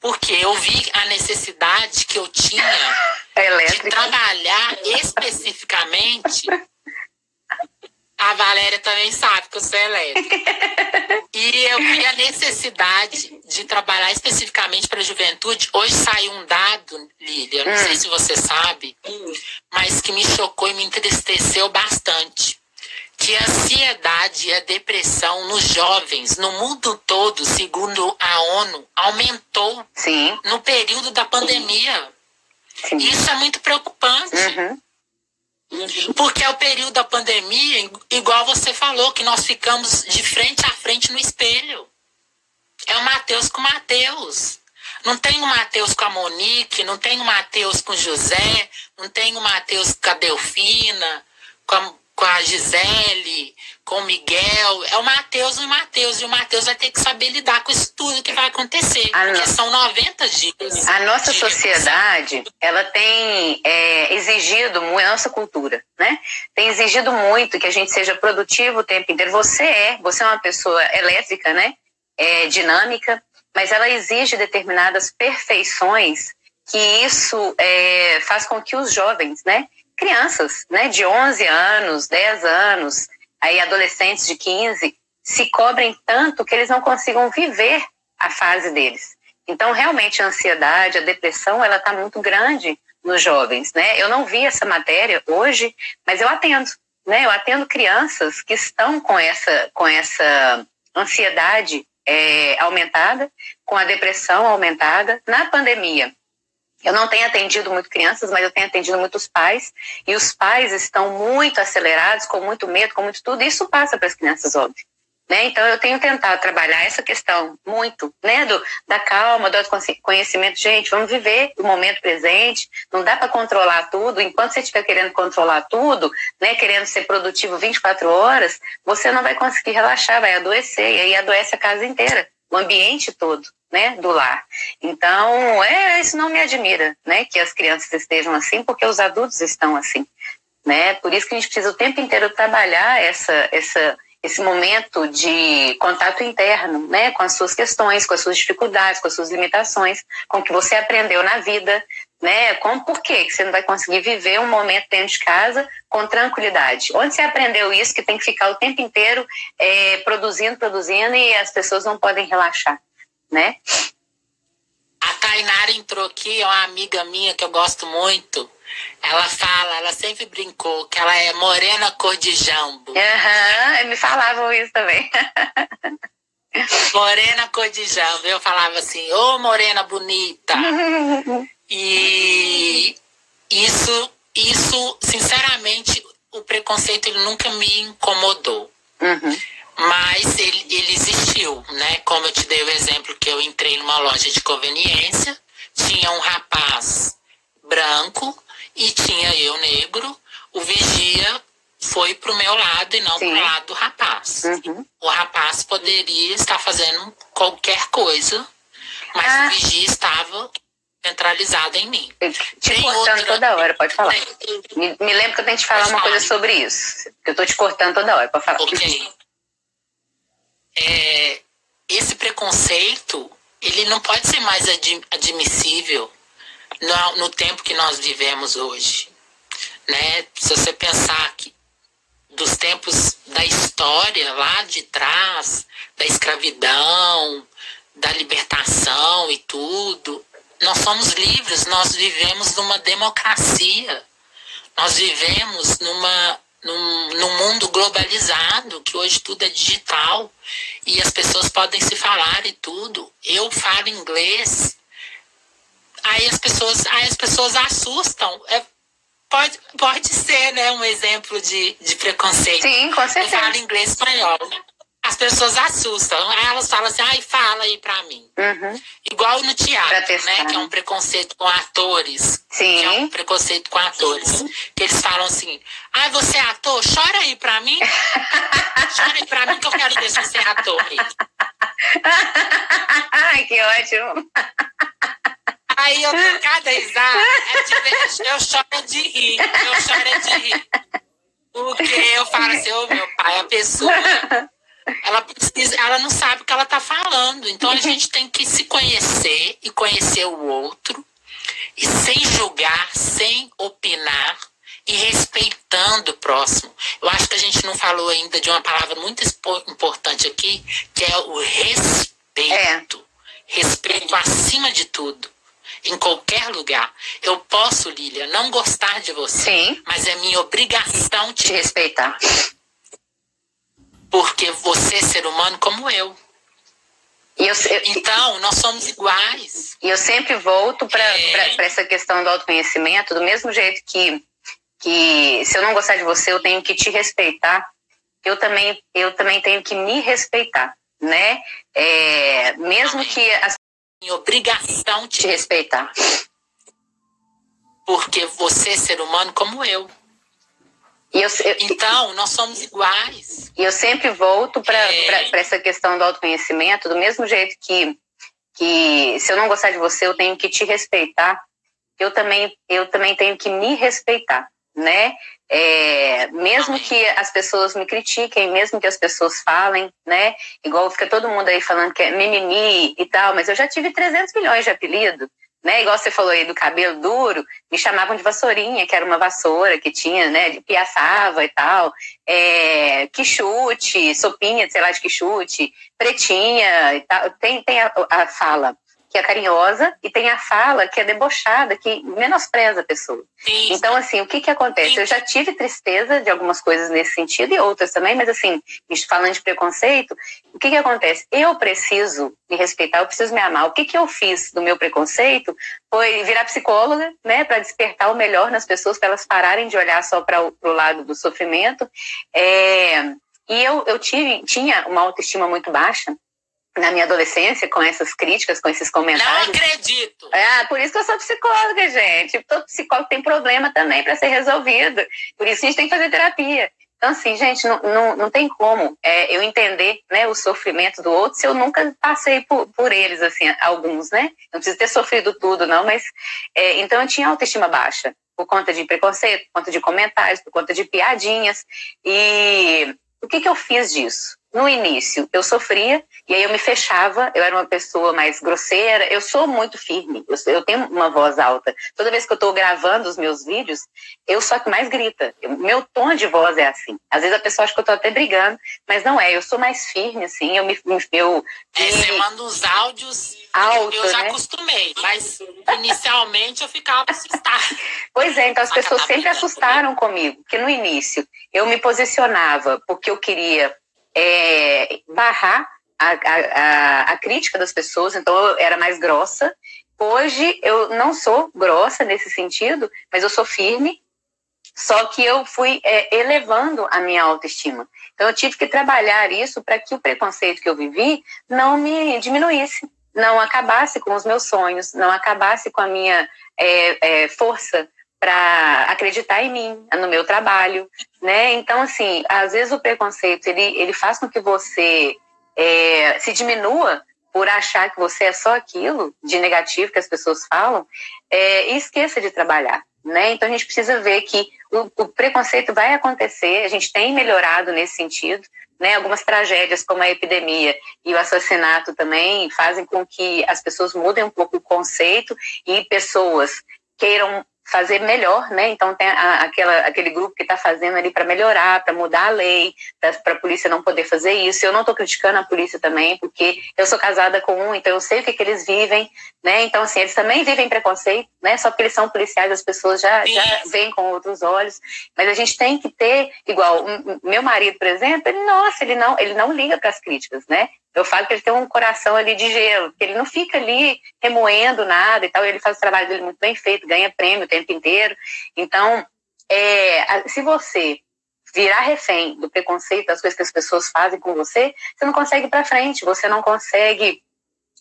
Porque eu vi a necessidade que eu tinha É de trabalhar especificamente. A Valéria também sabe que eu sou elétrica. E eu vi a necessidade de trabalhar especificamente para a juventude. Hoje saiu um dado, Lília, não Hum. sei se você sabe, mas que me chocou e me entristeceu bastante. Que a ansiedade e a depressão nos jovens, no mundo todo, segundo a ONU, aumentou Sim. no período da pandemia. Sim. Isso é muito preocupante. Uhum. Porque é o período da pandemia, igual você falou, que nós ficamos de frente a frente no espelho. É o Mateus com Mateus. Não tem o Mateus com a Monique, não tem o Mateus com o José, não tem o Mateus com a Delfina, com a, com a Gisele, com o Miguel. É o Mateus e o Mateus. E o Mateus vai ter que saber lidar com isso tudo que vai acontecer. A porque no... são 90 dias. A nossa sociedade, ela tem é, exigido muito, a nossa cultura, né? Tem exigido muito que a gente seja produtivo o tempo inteiro. Você é, você é uma pessoa elétrica, né? É, dinâmica mas ela exige determinadas perfeições que isso é, faz com que os jovens, né, crianças, né, de 11 anos, 10 anos, aí adolescentes de 15, se cobrem tanto que eles não consigam viver a fase deles. Então, realmente, a ansiedade, a depressão, ela está muito grande nos jovens, né? Eu não vi essa matéria hoje, mas eu atendo, né? Eu atendo crianças que estão com essa, com essa ansiedade é, aumentada, com a depressão aumentada. Na pandemia, eu não tenho atendido muito crianças, mas eu tenho atendido muitos pais, e os pais estão muito acelerados, com muito medo, com muito tudo, e isso passa para as crianças, óbvio. Né? Então, eu tenho tentado trabalhar essa questão muito, né? Do, da calma, do conhecimento. Gente, vamos viver o momento presente, não dá para controlar tudo. Enquanto você estiver querendo controlar tudo, né? querendo ser produtivo 24 horas, você não vai conseguir relaxar, vai adoecer, e aí adoece a casa inteira, o ambiente todo. Né, do lar. Então, é, isso não me admira, né, que as crianças estejam assim, porque os adultos estão assim, né? Por isso que a gente precisa o tempo inteiro trabalhar essa essa esse momento de contato interno, né, com as suas questões, com as suas dificuldades, com as suas limitações, com o que você aprendeu na vida, né, com por que você não vai conseguir viver um momento dentro de casa com tranquilidade. Onde você aprendeu isso que tem que ficar o tempo inteiro é, produzindo, produzindo e as pessoas não podem relaxar, né? A Tainara entrou aqui, é uma amiga minha que eu gosto muito. Ela fala, ela sempre brincou que ela é morena cor de jambo. Aham, uhum, me falavam isso também. morena cor de jambo. Eu falava assim, ô oh, morena bonita. e isso, isso, sinceramente, o preconceito ele nunca me incomodou. Uhum. Mas ele, ele existiu, né? Como eu te dei o exemplo que eu entrei numa loja de conveniência, tinha um rapaz branco e tinha eu negro, o vigia foi pro meu lado e não Sim. pro lado do rapaz. Uhum. O rapaz poderia estar fazendo qualquer coisa, mas ah. o vigia estava centralizado em mim. Te Tem cortando outra... toda hora, pode falar. Me, me lembro que eu tenho que te falar pode uma falar. coisa sobre isso. Eu tô te cortando toda hora, pode falar. Ok. É, esse preconceito, ele não pode ser mais admissível no, no tempo que nós vivemos hoje. Né? Se você pensar que dos tempos da história lá de trás, da escravidão, da libertação e tudo, nós somos livres, nós vivemos numa democracia, nós vivemos numa, num, num mundo globalizado, que hoje tudo é digital e as pessoas podem se falar e tudo. Eu falo inglês, aí as pessoas, aí as pessoas assustam. É, pode, pode ser, né, um exemplo de, de preconceito. Sim, com certeza. Eu falo inglês espanhol. As pessoas assustam. Elas falam assim, ai, fala aí pra mim. Uhum. Igual no teatro, né? Que é um preconceito com atores. Sim. Que é um preconceito com atores. Que eles falam assim, ai, você é ator? Chora aí pra mim. Chora aí pra mim que eu quero ver se você é ator. ai, que ótimo. Aí eu tenho cada risada, é eu choro de rir, eu choro de rir. Porque eu falo assim, ô oh, meu pai, a pessoa, ela precisa, ela não sabe o que ela tá falando. Então a gente tem que se conhecer e conhecer o outro, e sem julgar, sem opinar, e respeitando o próximo. Eu acho que a gente não falou ainda de uma palavra muito importante aqui, que é o respeito. É. Respeito acima de tudo em qualquer lugar. Eu posso, Lília, não gostar de você, Sim. mas é minha obrigação te, te respeitar. Porque você é ser humano como eu. Eu, eu, Então, nós somos iguais. e eu sempre volto para É. essa questão do autoconhecimento, do mesmo jeito que, que se eu não gostar de você, eu tenho que te respeitar, eu também, eu também tenho que me respeitar, né? É, mesmo que as Em obrigação te de respeitar. porque você é ser humano como eu. Eu, eu, Então, nós somos iguais. E eu sempre volto para É. essa questão do autoconhecimento, do mesmo jeito que, que se eu não gostar de você, eu tenho que te respeitar, eu também, eu também tenho que me respeitar, né? É, mesmo Amém. que as pessoas me critiquem, mesmo que as pessoas falem, né? Igual fica todo mundo aí falando que é mimimi e tal, mas eu já tive 300 milhões de apelido, né? Igual você falou aí do cabelo duro, me chamavam de vassourinha, que era uma vassoura que tinha, né? De piaçava e tal. É, quichute, sopinha, sei lá, de quichute, pretinha e tal. Tem, tem a, a fala que é carinhosa e tem a fala que é debochada, que menospreza a pessoa. Sim, Então, assim, o que que acontece? Eu já tive tristeza de algumas coisas nesse sentido e outras também, mas assim, falando de preconceito, o que que acontece? Eu preciso me respeitar, eu preciso me amar. O que que eu fiz do meu preconceito foi virar psicóloga, né, para despertar o melhor nas pessoas, para elas pararem de olhar só para o lado do sofrimento. É, e eu, eu tive, tinha uma autoestima muito baixa na minha adolescência, com essas críticas, com esses não comentários. acredito. Ah, por isso que eu sou psicóloga, gente. Todo psicólogo tem problema também para ser resolvido. Por isso a gente tem que fazer terapia. Então, assim, gente, não, não, não tem como é, eu entender né, o sofrimento do outro se eu nunca passei por, por eles, assim, alguns, né? Não preciso ter sofrido tudo, não, mas. é, então eu tinha autoestima baixa por conta de preconceito, por conta de comentários, por conta de piadinhas. E o que, que eu fiz disso? No início, eu sofria e aí eu me fechava, eu era uma pessoa mais grosseira, eu sou muito firme, eu, sou- eu tenho uma voz alta. Toda vez que eu estou gravando os meus vídeos, eu sou a que mais grita. Eu- meu tom de voz é assim. Às vezes a pessoa acha que eu estou até brigando, mas não é, eu sou mais firme, assim, eu me. eu, É, você manda os áudios. Alto, eu já né? acostumei, mas inicialmente eu ficava assustada. Pois é, então as que pessoas tá sempre assustaram comigo, porque no início eu me posicionava porque eu queria é, barrar a, a, a, crítica das pessoas, então eu era mais grossa. Hoje eu não sou grossa nesse sentido, mas eu sou firme, só que eu fui é, elevando a minha autoestima. Então eu tive que trabalhar isso para que o preconceito que eu vivi não me diminuísse, não acabasse com os meus sonhos, não acabasse com a minha é, é, força para acreditar em mim, no meu trabalho, né? Então, assim, às vezes o preconceito ele, ele faz com que você é, se diminua por achar que você é só aquilo de negativo que as pessoas falam é, e esqueça de trabalhar, né? Então a gente precisa ver que o, o preconceito vai acontecer, a gente tem melhorado nesse sentido, né? Algumas tragédias como a epidemia e o assassinato também fazem com que as pessoas mudem um pouco o conceito e pessoas queiram fazer melhor, né? Então tem a, aquela, aquele grupo que está fazendo ali para melhorar, para mudar a lei, para a polícia não poder fazer isso. Eu não estou criticando a polícia também, porque eu sou casada com um, então eu sei o que, que eles vivem, né? Então assim eles também vivem preconceito, né? Só porque eles são policiais as pessoas já Sim. já veem com outros olhos. Mas a gente tem que ter igual meu marido, por exemplo, ele nossa, ele não ele não liga para as críticas, né? Eu falo que ele tem um coração ali de gelo, que ele não fica ali remoendo nada e tal, ele faz o trabalho dele muito bem feito, ganha prêmio o tempo inteiro. Então, é, se você virar refém do preconceito, das coisas que as pessoas fazem com você, você não consegue ir para frente, você não consegue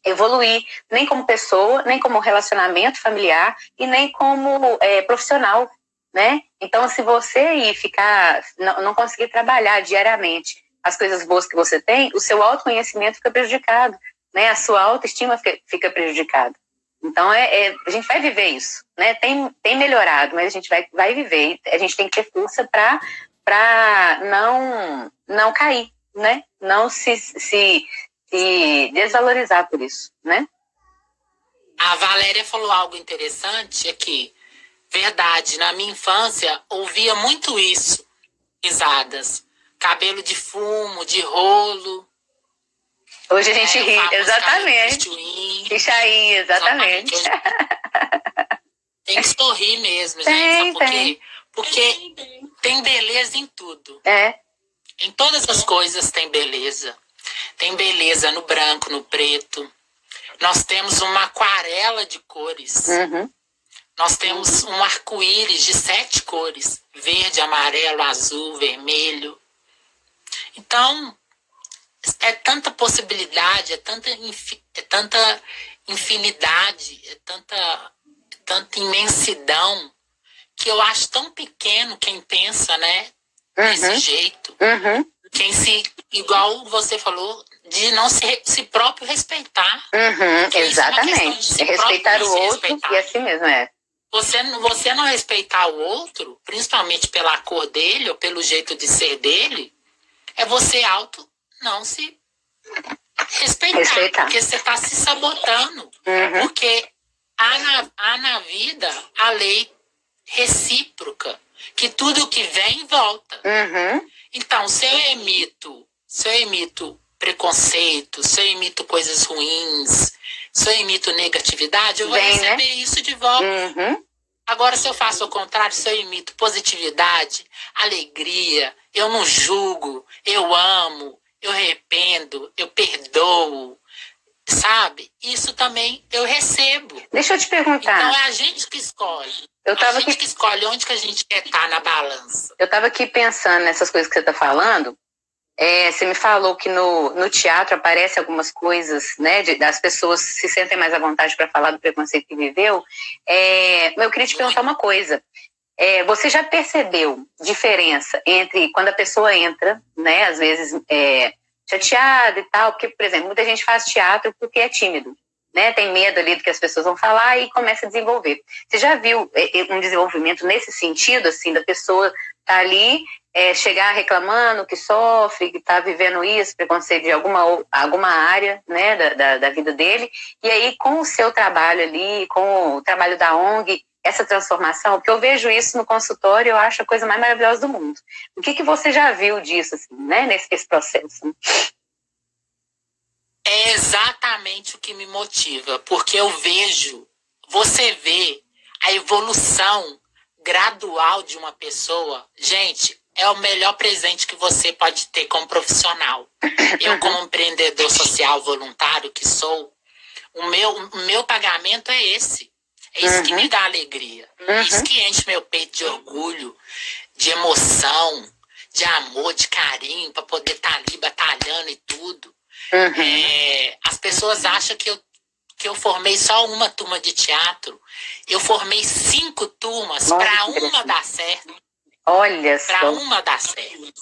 evoluir, nem como pessoa, nem como relacionamento familiar e nem como é, profissional, né? Então, se você ir ficar, não, não conseguir trabalhar diariamente as coisas boas que você tem, o seu autoconhecimento fica prejudicado, né? A sua autoestima fica, fica prejudicada. Então, é, é- a gente vai viver isso, né? Tem, tem melhorado, mas a gente vai, vai viver. A gente tem que ter força para para não não cair, né? Não se, se, se desvalorizar por isso, né? A Valéria falou algo interessante aqui. Verdade, na minha infância ouvia muito isso. Risadas. Cabelo de fumo, de rolo. Hoje a gente o ri, exatamente. Ixaí, exatamente. Hoje- Tem que sorrir mesmo, gente. Tem, Sabe por tem. quê? Porque tem beleza em tudo. É, Em todas as coisas tem beleza. tem beleza no branco, no preto. Nós temos uma aquarela de cores. Uhum. Nós temos um arco-íris de sete cores: verde, amarelo, azul, vermelho. Então, é tanta possibilidade, é tanta, é tanta infinidade, é tanta, é tanta imensidão que eu acho tão pequeno quem pensa, né? Desse Uhum. jeito. Uhum. Quem se, igual você falou, de não se, se próprio respeitar. Uhum. É Exatamente. si Respeitar o outro respeitar. e assim mesmo é. Você, você não respeitar o outro, principalmente pela cor dele ou pelo jeito de ser dele, é você auto não se respeitar. Respeitar. Porque você está se sabotando. Uhum. Porque há na, há na vida a lei recíproca, que tudo que vem volta. Uhum. Então, se eu emito, se eu emito preconceito, se eu emito coisas ruins, se eu emito negatividade, eu vou Vem, né? receber isso de volta. Uhum. Agora, se eu faço o contrário, se eu imito positividade, alegria, eu não julgo, eu amo, eu arrependo, eu perdoo, sabe? Isso também eu recebo. Deixa eu te Então perguntar. é a gente que escolhe. Eu a tava gente aqui que escolhe onde que a gente quer estar na balança. Eu estava aqui pensando nessas coisas que você está falando. É, você me falou que no, no teatro aparece algumas coisas, né? de- das pessoas se sentem mais à vontade para falar do preconceito que viveu. É, eu queria te perguntar uma coisa. É, você já percebeu diferença entre quando a pessoa entra, né? Às vezes é, chateada e tal, porque, por exemplo, muita gente faz teatro porque é tímido, né? Tem medo ali do que as pessoas vão falar e começa a desenvolver. Você já viu é, é, um desenvolvimento nesse sentido, assim, da pessoa tá ali, é, chegar reclamando que sofre, que está vivendo isso, preconceito de alguma, alguma área né, da, da, da vida dele, e aí com o seu trabalho ali, com o trabalho da ONG, essa transformação, porque eu vejo isso no consultório, eu acho a coisa mais maravilhosa do mundo. O que, que você já viu disso, assim, né, nesse esse processo? É exatamente o que me motiva, porque eu vejo, você vê a evolução gradual de uma pessoa. Gente, é o melhor presente que você pode ter como profissional. Eu, como empreendedor social voluntário que sou, o meu, o meu pagamento é esse. É isso que Uhum. me dá alegria. Uhum. É isso que enche meu peito de orgulho, de emoção, de amor, de carinho, para poder estar ali batalhando e tudo. Uhum. É, as pessoas acham que eu, que eu formei só uma turma de teatro. Eu formei cinco turmas para que uma dar certo. Olha Para só. uma dar certo.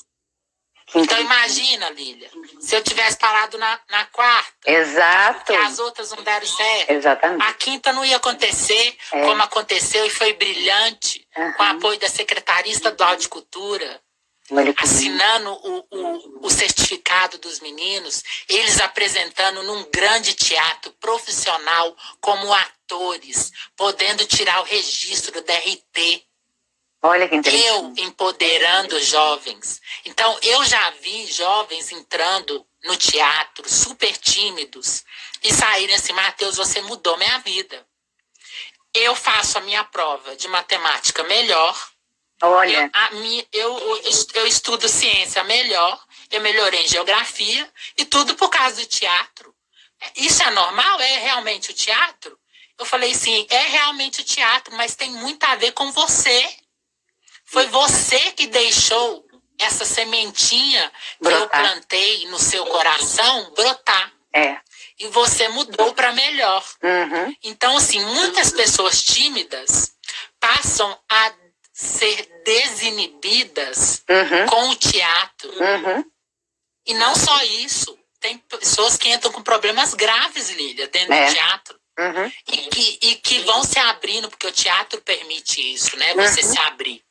Então imagina, Lília, se eu tivesse parado na, na quarta, Exato. que as outras não deram certo. Exatamente. A quinta não ia acontecer É. como aconteceu e foi brilhante, com o apoio da Secretaria Estadual de Cultura, Olha que lindo. assinando o, o, o certificado dos meninos, eles apresentando num grande teatro profissional como atores, podendo tirar o registro da RT. Olha que Eu interessante. empoderando jovens. Então, eu já vi jovens entrando no teatro, super tímidos, e saírem assim: Matheus, você mudou minha vida. Eu faço a minha prova de matemática melhor, eu, Olha, a mi- eu, eu, eu estudo ciência melhor, eu melhorei em geografia, e tudo por causa do teatro. Isso é normal? É realmente o teatro? Eu falei sim, é realmente o teatro, mas tem muito a ver com você. Foi você que deixou essa sementinha que eu Brotar. plantei no seu coração brotar. é. E você mudou para melhor. Uhum. Então, assim, muitas pessoas tímidas passam a ser desinibidas Uhum. com o teatro. Uhum. E não só isso. Tem pessoas que entram com problemas graves, Lília, dentro É. do teatro. Uhum. E que, e que vão se abrindo, porque o teatro permite isso, né? Você Uhum. se abrir.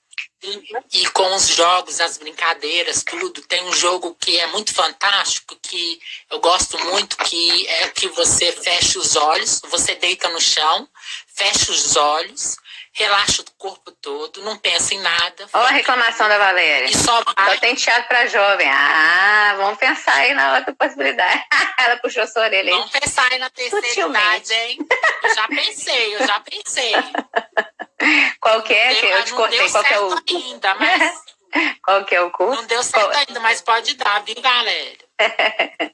E com os jogos, as brincadeiras, tudo. Tem um jogo que é muito fantástico, que eu gosto muito, que é que você fecha os olhos, você deita no chão, fecha os olhos, relaxa o corpo todo, não pensa em nada. Olha a reclamação da Valéria. E só Só vai. tem teatro para jovem. Ah, vamos pensar aí na outra possibilidade. Ela puxou sua orelha aí. Vamos pensar aí na terceira Sutilmente. idade, hein? Eu já pensei, eu já pensei. Qual que é? Que eu te cortei. deu Qual que é o, ainda, mas qual que é o curso? não deu certo Qual- ainda, mas pode dar, viu, Valério?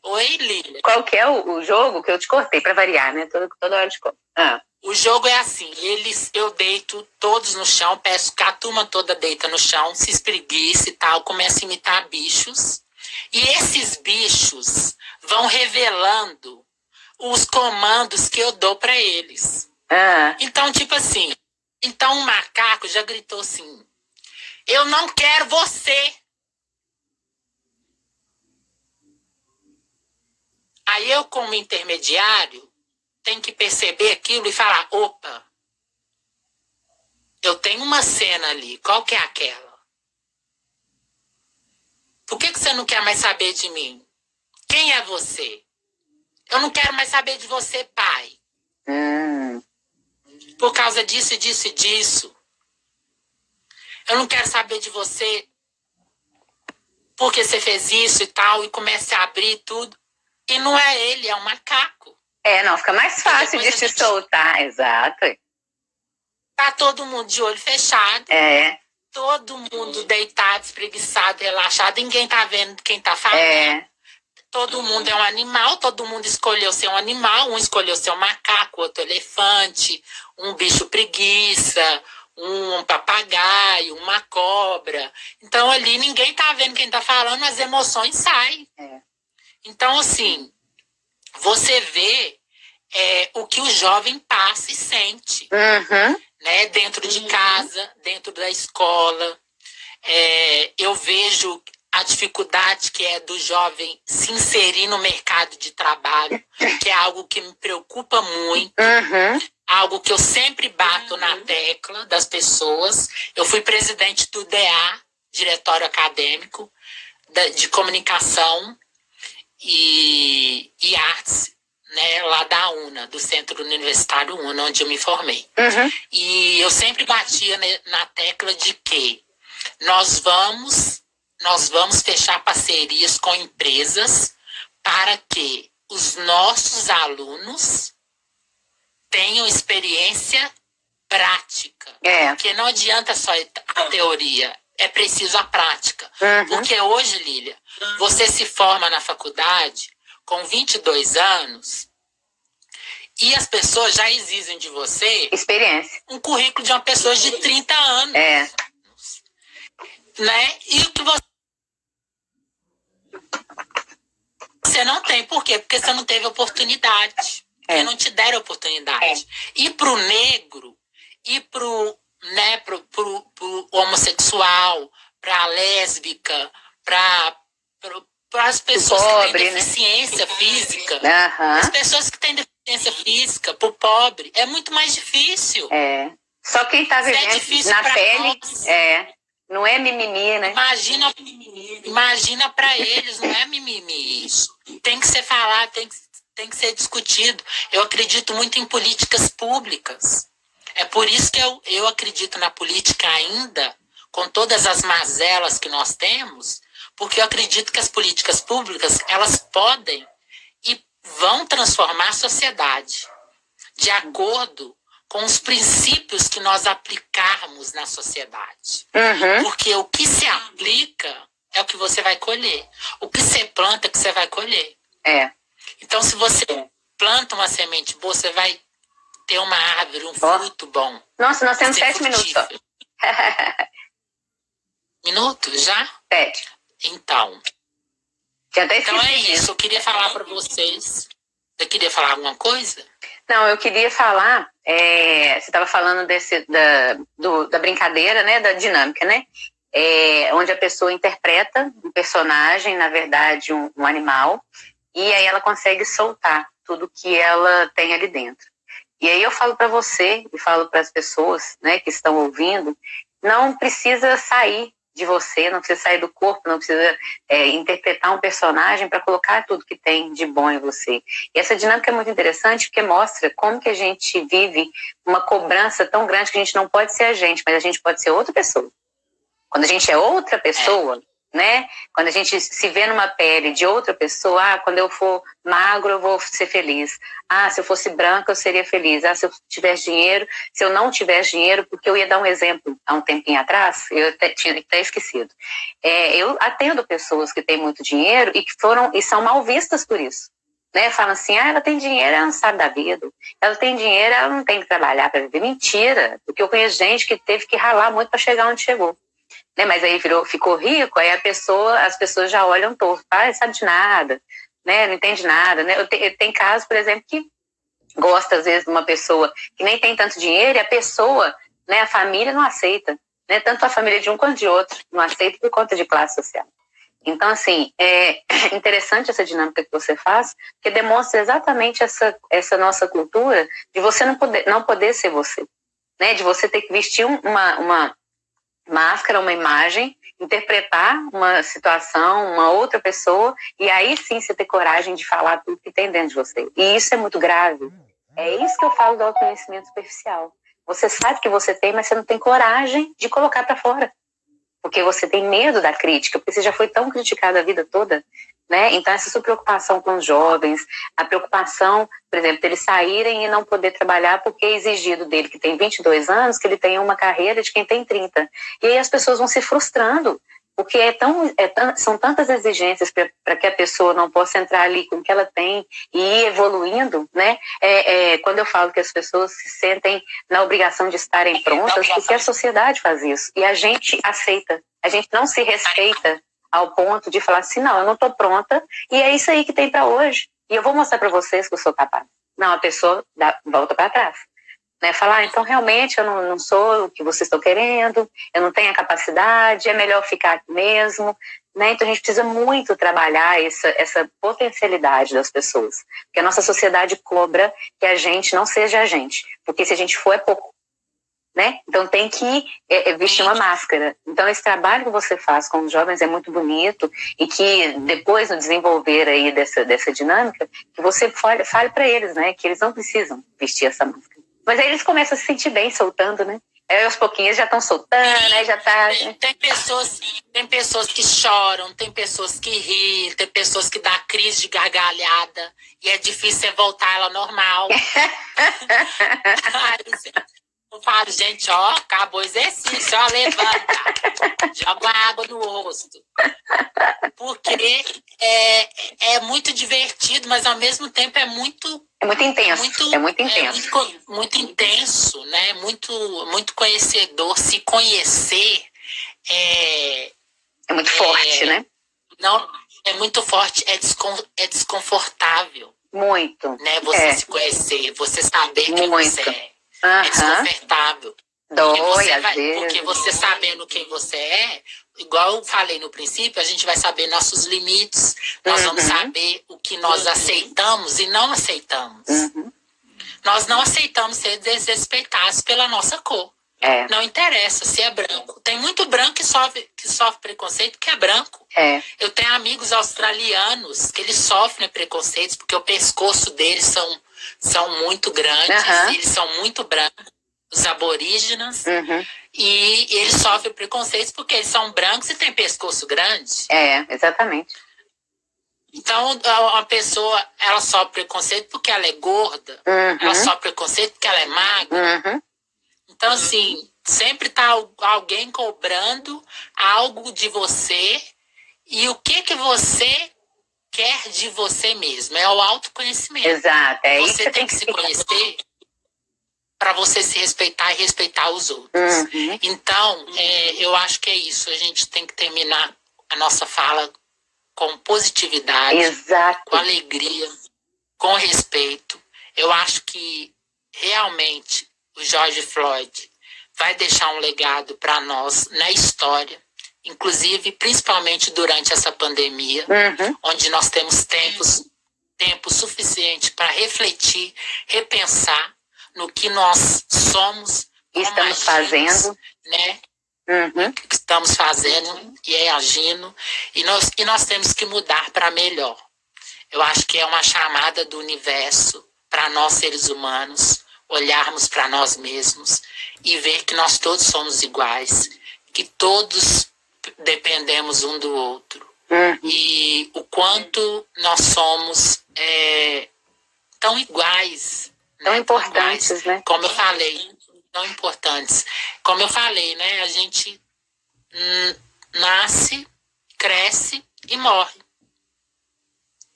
Oi, Lília. Qual que é o, o jogo que eu te cortei para variar, né? Toda, toda hora de corto. Ah. O jogo é assim, eles, eu deito todos no chão, peço que a turma toda deita no chão, se espreguice e tal, começa a imitar bichos. E esses bichos vão revelando os comandos que eu dou para eles. Ah. Então, tipo assim, então o macaco já gritou assim: Eu não quero você. Aí eu, como intermediário, tenho que perceber aquilo e falar: opa, eu tenho uma cena ali, qual que é aquela? Por que, que você não quer mais saber de mim? Quem é você? Eu não quero mais saber de você, pai. Hum. Por causa disso, disso e disso. Eu não quero saber de você porque você fez isso e tal, e comece a abrir tudo. E não é ele, é um macaco. É, não, fica mais fácil de se soltar, exato. Tá todo mundo de olho fechado, É, todo mundo deitado, espreguiçado, relaxado, ninguém tá vendo quem tá falando. é. Todo mundo é um animal, todo mundo escolheu ser um animal, um escolheu ser um macaco, outro elefante, um bicho preguiça, um papagaio, uma cobra. Então ali ninguém tá vendo quem tá falando, as emoções saem. É. Então, assim, você vê é, o que o jovem passa e sente Uhum. né? Dentro de casa, dentro da escola. É, eu vejo a dificuldade que é do jovem se inserir no mercado de trabalho, que é algo que me preocupa muito, Uhum. algo que eu sempre bato na tecla das pessoas. Eu fui presidente do DA, Diretório Acadêmico de Comunicação e, e Artes, né, lá da UNA, do Centro Universitário UNA, onde eu me formei. Uhum. E eu sempre batia na tecla de que nós vamos, nós vamos fechar parcerias com empresas para que os nossos alunos tenham experiência prática. É. Porque não adianta só a teoria, é preciso a prática. Uhum. Porque hoje, Lília, você se forma na faculdade com 22 anos e as pessoas já exigem de você Experiência. um currículo de uma pessoa de 30 anos, É. né? E o que você você não tem, por quê? Porque você não teve oportunidade. É. Porque não te deram oportunidade. E pro negro, e pro, né, pro, pro, pro homossexual, pra lésbica, pra, para as pessoas que pobre, têm né? deficiência física, Aham. as pessoas que têm deficiência física, pro pobre, é muito mais difícil. É. Só quem tá Isso é vivendo difícil na pele, nós. é. Não é mimimi, né? Imagina, imagina para eles, não é mimimi isso. Tem que ser falado, tem que, tem que ser discutido. Eu acredito muito em políticas públicas. É por isso que eu, eu acredito na política ainda, com todas as mazelas que nós temos, porque eu acredito que as políticas públicas, elas podem e vão transformar a sociedade de acordo com os princípios que nós aplicarmos na sociedade. Uhum. Porque o que se aplica é o que você vai colher. O que você planta é o que você vai colher. É. Então, se você planta uma semente boa, você vai ter uma árvore, um Ó. fruto bom. Nossa, nós temos sete frutífero. Minutos já? Sete. Então. Então é isso. Eu queria falar para vocês. Você queria falar alguma coisa? Não, eu queria falar, é, você estava falando desse, da, do- da brincadeira, né, da dinâmica, né? É, onde a pessoa interpreta um personagem, na verdade, um, um animal, e aí ela consegue soltar tudo que ela tem ali dentro. E aí eu falo para você e falo para as pessoas, né, que estão ouvindo, não precisa sair de você, não precisa sair do corpo, não precisa é, interpretar um personagem para colocar tudo que tem de bom em você. E essa dinâmica é muito interessante porque mostra como que a gente vive uma cobrança tão grande que a gente não pode ser a gente, mas a gente pode ser outra pessoa. Quando a gente é outra pessoa, né? Quando a gente se vê numa pele de outra pessoa, ah, quando eu for magro eu vou ser feliz. Ah, se eu fosse branca eu seria feliz. Ah, se eu tivesse dinheiro, se eu não tivesse dinheiro, porque eu ia dar um exemplo há um tempinho atrás, eu até, tinha até esquecido. É, eu atendo pessoas que têm muito dinheiro e que foram e são mal vistas por isso. Né, falam assim, ah, ela tem dinheiro, ela não sabe da vida. Ela tem dinheiro, ela não tem que trabalhar para viver. Mentira, porque eu conheço gente que teve que ralar muito para chegar onde chegou né? Mas aí virou, ficou rico, aí a pessoa, as pessoas já olham torto, ah, sabe de nada, né? Não entende nada, né? Eu, te, tem casos, por exemplo, que gosta às vezes de uma pessoa que nem tem tanto dinheiro e a pessoa, né? A família não aceita, né? Tanto a família de um quanto de outro não aceita por conta de classe social. Então, assim, é interessante essa dinâmica que você faz, que demonstra exatamente essa, essa nossa cultura de você não poder, não poder ser você, né? De você ter que vestir uma, uma, máscara, uma imagem, interpretar uma situação, uma outra pessoa, e aí sim você ter coragem de falar tudo que tem dentro de você. E isso é muito grave. É isso que eu falo do autoconhecimento superficial. Você sabe que você tem, mas você não tem coragem de colocar para fora. Porque você tem medo da crítica, porque você já foi tão criticado a vida toda né? Então, essa sua preocupação com os jovens, a preocupação, por exemplo, deles saírem e não poder trabalhar porque é exigido dele, que tem 22 anos, que ele tenha uma carreira de quem tem 30. E aí as pessoas vão se frustrando, porque é tão, é tão, são tantas exigências para que a pessoa não possa entrar ali com o que ela tem e ir evoluindo, né? É, é, quando eu falo que as pessoas se sentem na obrigação de estarem prontas, porque a sociedade faz isso e a gente aceita, a gente não se respeita ao ponto de falar assim, não, eu não estou pronta e é isso aí que tem para hoje. E eu vou mostrar para vocês que eu sou capaz. Não, a pessoa dá, volta para trás. Né? Falar, ah, então realmente eu não, não sou o que vocês estão querendo, eu não tenho a capacidade, é melhor ficar aqui mesmo. Né? Então a gente precisa muito trabalhar essa, essa potencialidade das pessoas. Porque a nossa sociedade cobra que a gente não seja a gente. Porque se a gente for, é pouco né? Então tem que é, é, vestir uma máscara. Então esse trabalho que você faz com os jovens é muito bonito e que depois no desenvolver aí dessa, dessa dinâmica, que você fale, fale para eles, né? Que eles não precisam vestir essa máscara. Mas aí eles começam a se sentir bem soltando, né? Aí aos pouquinhos já estão soltando, né? Já tá. Tem, tem, pessoas, tem pessoas que choram, tem pessoas que riem, tem pessoas que dá crise de gargalhada e é difícil voltar ela normal. Eu falo, gente, ó, acabou o exercício, ó, levanta, joga água no rosto. Porque é, é muito divertido, mas ao mesmo tempo é muito. É muito intenso. Muito, é muito intenso. É muito, muito, intenso, né? Muito, muito conhecedor. Se conhecer é. É muito forte, é, né? Não, é muito forte, é, descon, é desconfortável. Muito. Né? Você é. se conhecer, você saber quem você é. É desconfortável. Dói, porque você, vai, porque você sabendo quem você é, igual eu falei no princípio, a gente vai saber nossos limites, nós uhum. vamos saber o que nós uhum. aceitamos e não aceitamos. Uhum. Nós não aceitamos ser desrespeitados pela nossa cor. É. Não interessa se é branco. Tem muito branco que sofre, que sofre preconceito que é branco. É. Eu tenho amigos australianos que eles sofrem preconceitos porque o pescoço deles são são muito grandes, uhum. eles são muito brancos, os aborígenas, uhum. e, e eles sofrem preconceitos porque eles são brancos e têm pescoço grande. É, exatamente. Então, uma pessoa, ela sofre preconceito porque ela é gorda, uhum. ela sofre preconceito porque ela é magra. Uhum. Então, assim, sempre tá alguém cobrando algo de você e o que que você quer de você mesmo. É o autoconhecimento. Exato. É você tem, que, se conhecer para você se respeitar e respeitar os outros. Uhum. Então, é, eu acho que é isso. A gente tem que terminar a nossa fala com positividade, Exato. com alegria, com respeito. Eu acho que realmente o George Floyd vai deixar um legado para nós na história inclusive principalmente durante essa pandemia, uhum. onde nós temos tempos, tempo suficiente para refletir, repensar no que nós somos, estamos fazendo, né? Uhum. Que estamos fazendo e é agindo e nós e nós temos que mudar para melhor. Eu acho que é uma chamada do universo para nós seres humanos olharmos para nós mesmos e ver que nós todos somos iguais, que todos dependemos um do outro. Uhum. E o quanto nós somos é, tão iguais. Tão né? importantes, iguais. né? Como eu falei, tão importantes. Como eu falei, né? A gente hum, nasce, cresce e morre.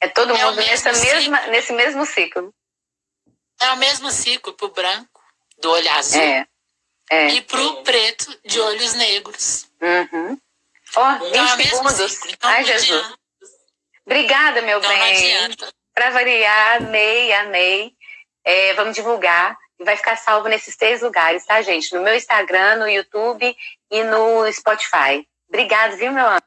É todo É o mundo nessa mesma, nesse mesmo ciclo. É o mesmo ciclo pro branco, do olho azul, É. É. e pro preto, de olhos negros. Uhum. Ó, Então, é o 20 mesmo segundos. Então, Ai, Jesus. adianta. Obrigada, meu Então, bem. Para variar, amei, amei. É, vamos divulgar e vai ficar salvo nesses três lugares, tá, gente? No meu Instagram, no YouTube e no Spotify. Obrigada, viu, meu anjo?